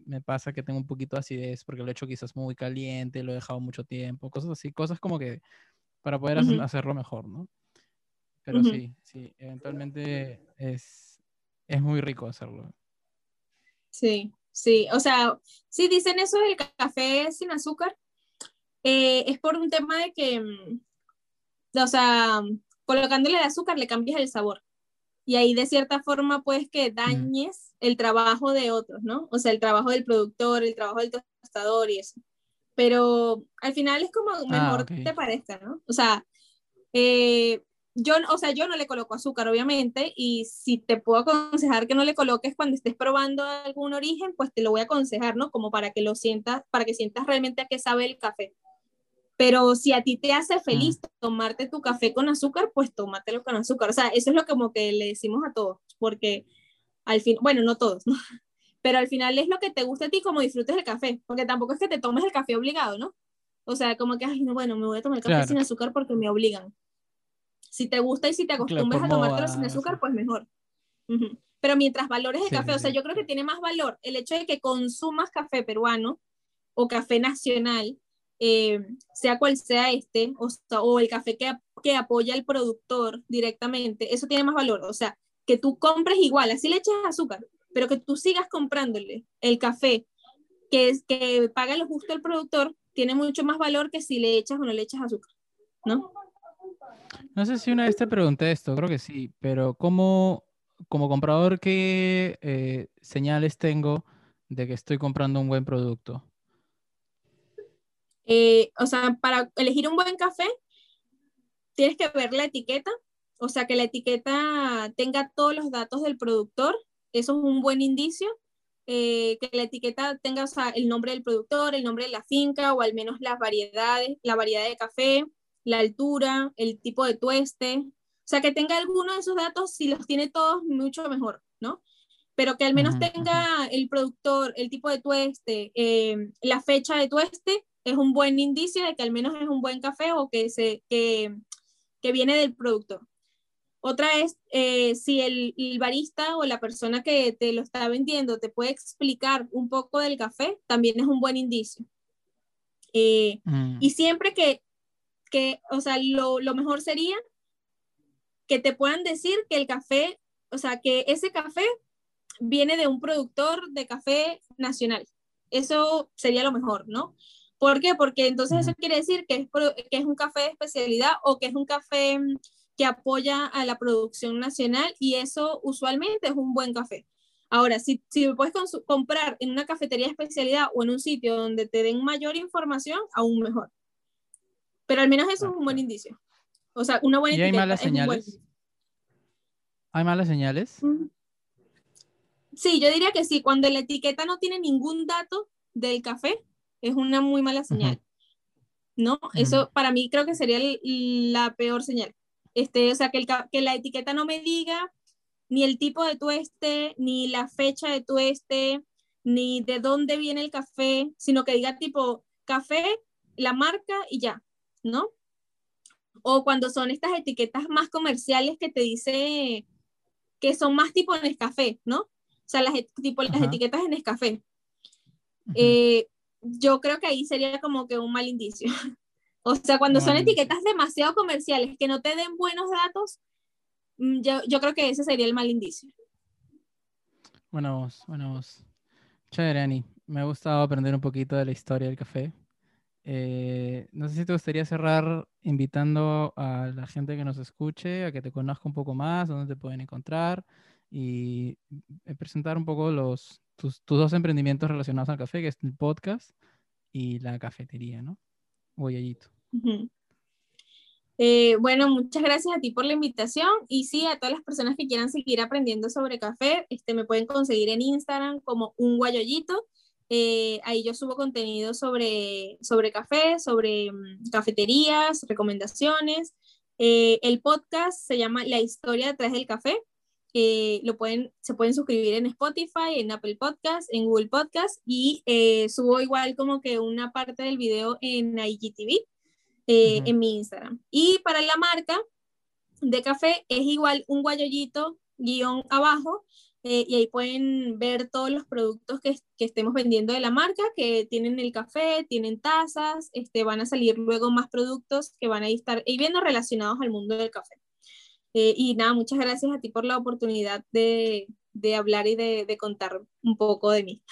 me pasa que tengo un poquito de acidez porque lo he hecho quizás muy caliente, lo he dejado mucho tiempo, cosas así, cosas como que para poder hacerlo mejor, ¿no? Pero sí, sí, eventualmente es, es muy rico hacerlo. Sí, Sí, o sea, si dicen eso del café sin azúcar, eh, es por un tema de que, mm, o sea, colocándole azúcar le cambias el sabor. Y ahí de cierta forma puedes que dañes el trabajo de otros, ¿no? O sea, el trabajo del productor, el trabajo del tostador y eso. Pero al final es como ah, mejor te parezca, ¿no? O sea, eh, yo, o sea, yo no le coloco azúcar, obviamente, y si te puedo aconsejar que no le coloques cuando estés probando algún origen, pues te lo voy a aconsejar, ¿no? Como para que lo sientas, para que sientas realmente a qué sabe el café. Pero si a ti te hace feliz mm. tomarte tu café con azúcar, pues tómatelo con azúcar. O sea, eso es lo como que le decimos a todos, porque al fin, bueno, no todos, ¿no? Pero al final es lo que te gusta a ti como disfrutes el café, porque tampoco es que te tomes el café obligado, ¿no? O sea, como que, ay, no, bueno, me voy a tomar el café sin azúcar porque me obligan si te gusta y si te acostumbras a tomártelo sin azúcar, pues mejor. Pero mientras valores el café, o sea, yo creo que tiene más valor el hecho de que consumas café peruano o café nacional, eh, sea cual sea este, o, el café que, que apoya el productor directamente, eso tiene más valor. O sea, que tú compres igual, así le echas azúcar, pero que tú sigas comprándole el café que, que paga lo justo el productor, tiene mucho más valor que si le echas o no le echas azúcar, ¿no? No sé si una vez te pregunté esto, creo que sí, pero ¿cómo, como comprador, qué eh, señales tengo de que estoy comprando un buen producto? Eh, o sea, para elegir un buen café, tienes que ver la etiqueta, o sea, que la etiqueta tenga todos los datos del productor, eso es un buen indicio. eh, que la etiqueta tenga o sea, el nombre del productor, el nombre de la finca o al menos las variedades, la variedad de café, la altura, el tipo de tueste. O sea, que tenga alguno de esos datos, si los tiene todos, mucho mejor, ¿no? Pero que al menos tenga el productor, el tipo de tueste, eh, la fecha de tueste, es un buen indicio de que al menos es un buen café o que, se, que, que viene del productor. Otra es eh, si el, barista o la persona que te lo está vendiendo te puede explicar un poco del café, también es un buen indicio. Eh, mm. Y siempre que, que o sea, lo, lo, mejor sería que te puedan decir que el café, o sea, que ese café viene de un productor de café nacional. Eso sería lo mejor, ¿no? ¿Por qué? Porque entonces eso quiere decir que es, que es un café de especialidad o que es un café que apoya a la producción nacional y eso usualmente es un buen café. Ahora, si, si puedes comprar en una cafetería de especialidad o en un sitio donde te den mayor información, aún mejor. Pero al menos eso es un buen indicio. O sea, una buena ¿Y hay malas señales? ¿Hay malas señales? Sí, yo diría que sí. Cuando la etiqueta no tiene ningún dato del café, es una muy mala señal. ¿No? Eso para mí creo que sería la peor señal. Este, o sea, que, que la etiqueta no me diga ni el tipo de tueste, ni la fecha de tueste, ni de dónde viene el café, sino que diga tipo café, la marca y ya, ¿no? O cuando son estas etiquetas más comerciales que te dice que son más tipo en café, ¿no? O sea, las, tipo, las etiquetas en Nescafé. Eh, yo creo que ahí sería como que un mal indicio. O sea, cuando son etiquetas demasiado comerciales que no te den buenos datos, mm, yo, yo creo que ese sería el mal indicio. Bueno, vos, bueno, vos. Chévere, Ani. Me ha gustado aprender un poquito de la historia del café. Eh, no sé si te gustaría cerrar invitando a la gente que nos escuche a que te conozca un poco más, dónde te pueden encontrar y eh, presentar un poco los, tus, tus dos emprendimientos relacionados al café, que es el podcast y la cafetería, ¿no? Guayallito. Eh, bueno, muchas gracias a ti por la invitación y sí, a todas las personas que quieran seguir aprendiendo sobre café, este, me pueden conseguir en Instagram como un guayollito. Eh, ahí yo subo contenido sobre, sobre café, sobre mm, cafeterías, recomendaciones. Eh, el podcast se llama La historia detrás del café. Lo pueden, se pueden suscribir en Spotify, en Apple Podcast, en Google Podcast y subo igual como que una parte del video en IGTV. Eh, en mi Instagram. Y para la marca de café es igual un guayollito guion abajo eh, y ahí pueden ver todos los productos que, que, estemos vendiendo de la marca, que tienen el café, tienen tazas, este, van a salir luego más productos que van a estar viendo relacionados al mundo del café. Eh, y nada, muchas gracias a ti por la oportunidad de, de hablar y de, de contar un poco de mí.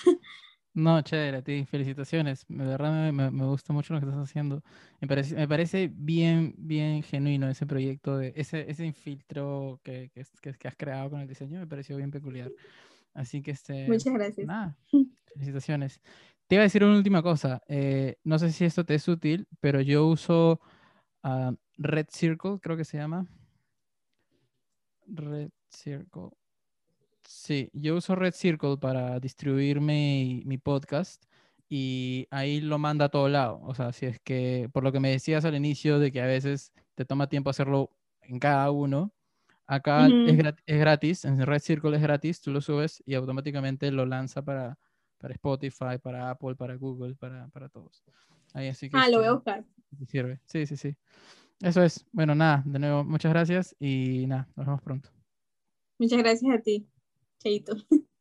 No, chévere, a ti, felicitaciones. De verdad me, me, gusta mucho lo que estás haciendo. Me parece, me parece bien, bien genuino ese proyecto, de ese, ese infiltro que, que, que, has creado con el diseño, me pareció bien peculiar. Así que este... Muchas gracias. Nada, felicitaciones. Te iba a decir una última cosa. Eh, no sé si esto te es útil, pero yo uso uh, Red Circle, creo que se llama. Red Circle. Sí, yo uso Red Circle para distribuir mi, podcast y ahí lo manda a todo lado. O sea, si es que, por lo que me decías al inicio de que a veces te toma tiempo hacerlo en cada uno, acá es, gratis, en Red Circle es gratis, tú lo subes y automáticamente lo lanza para, para Spotify, para Apple, para Google, para, para todos. Ahí, así que ah, lo voy a buscar. Sirve. Sí, sí, sí. Eso es. Bueno, nada, de nuevo, muchas gracias y nada, nos vemos pronto. Muchas gracias a ti. Chaito.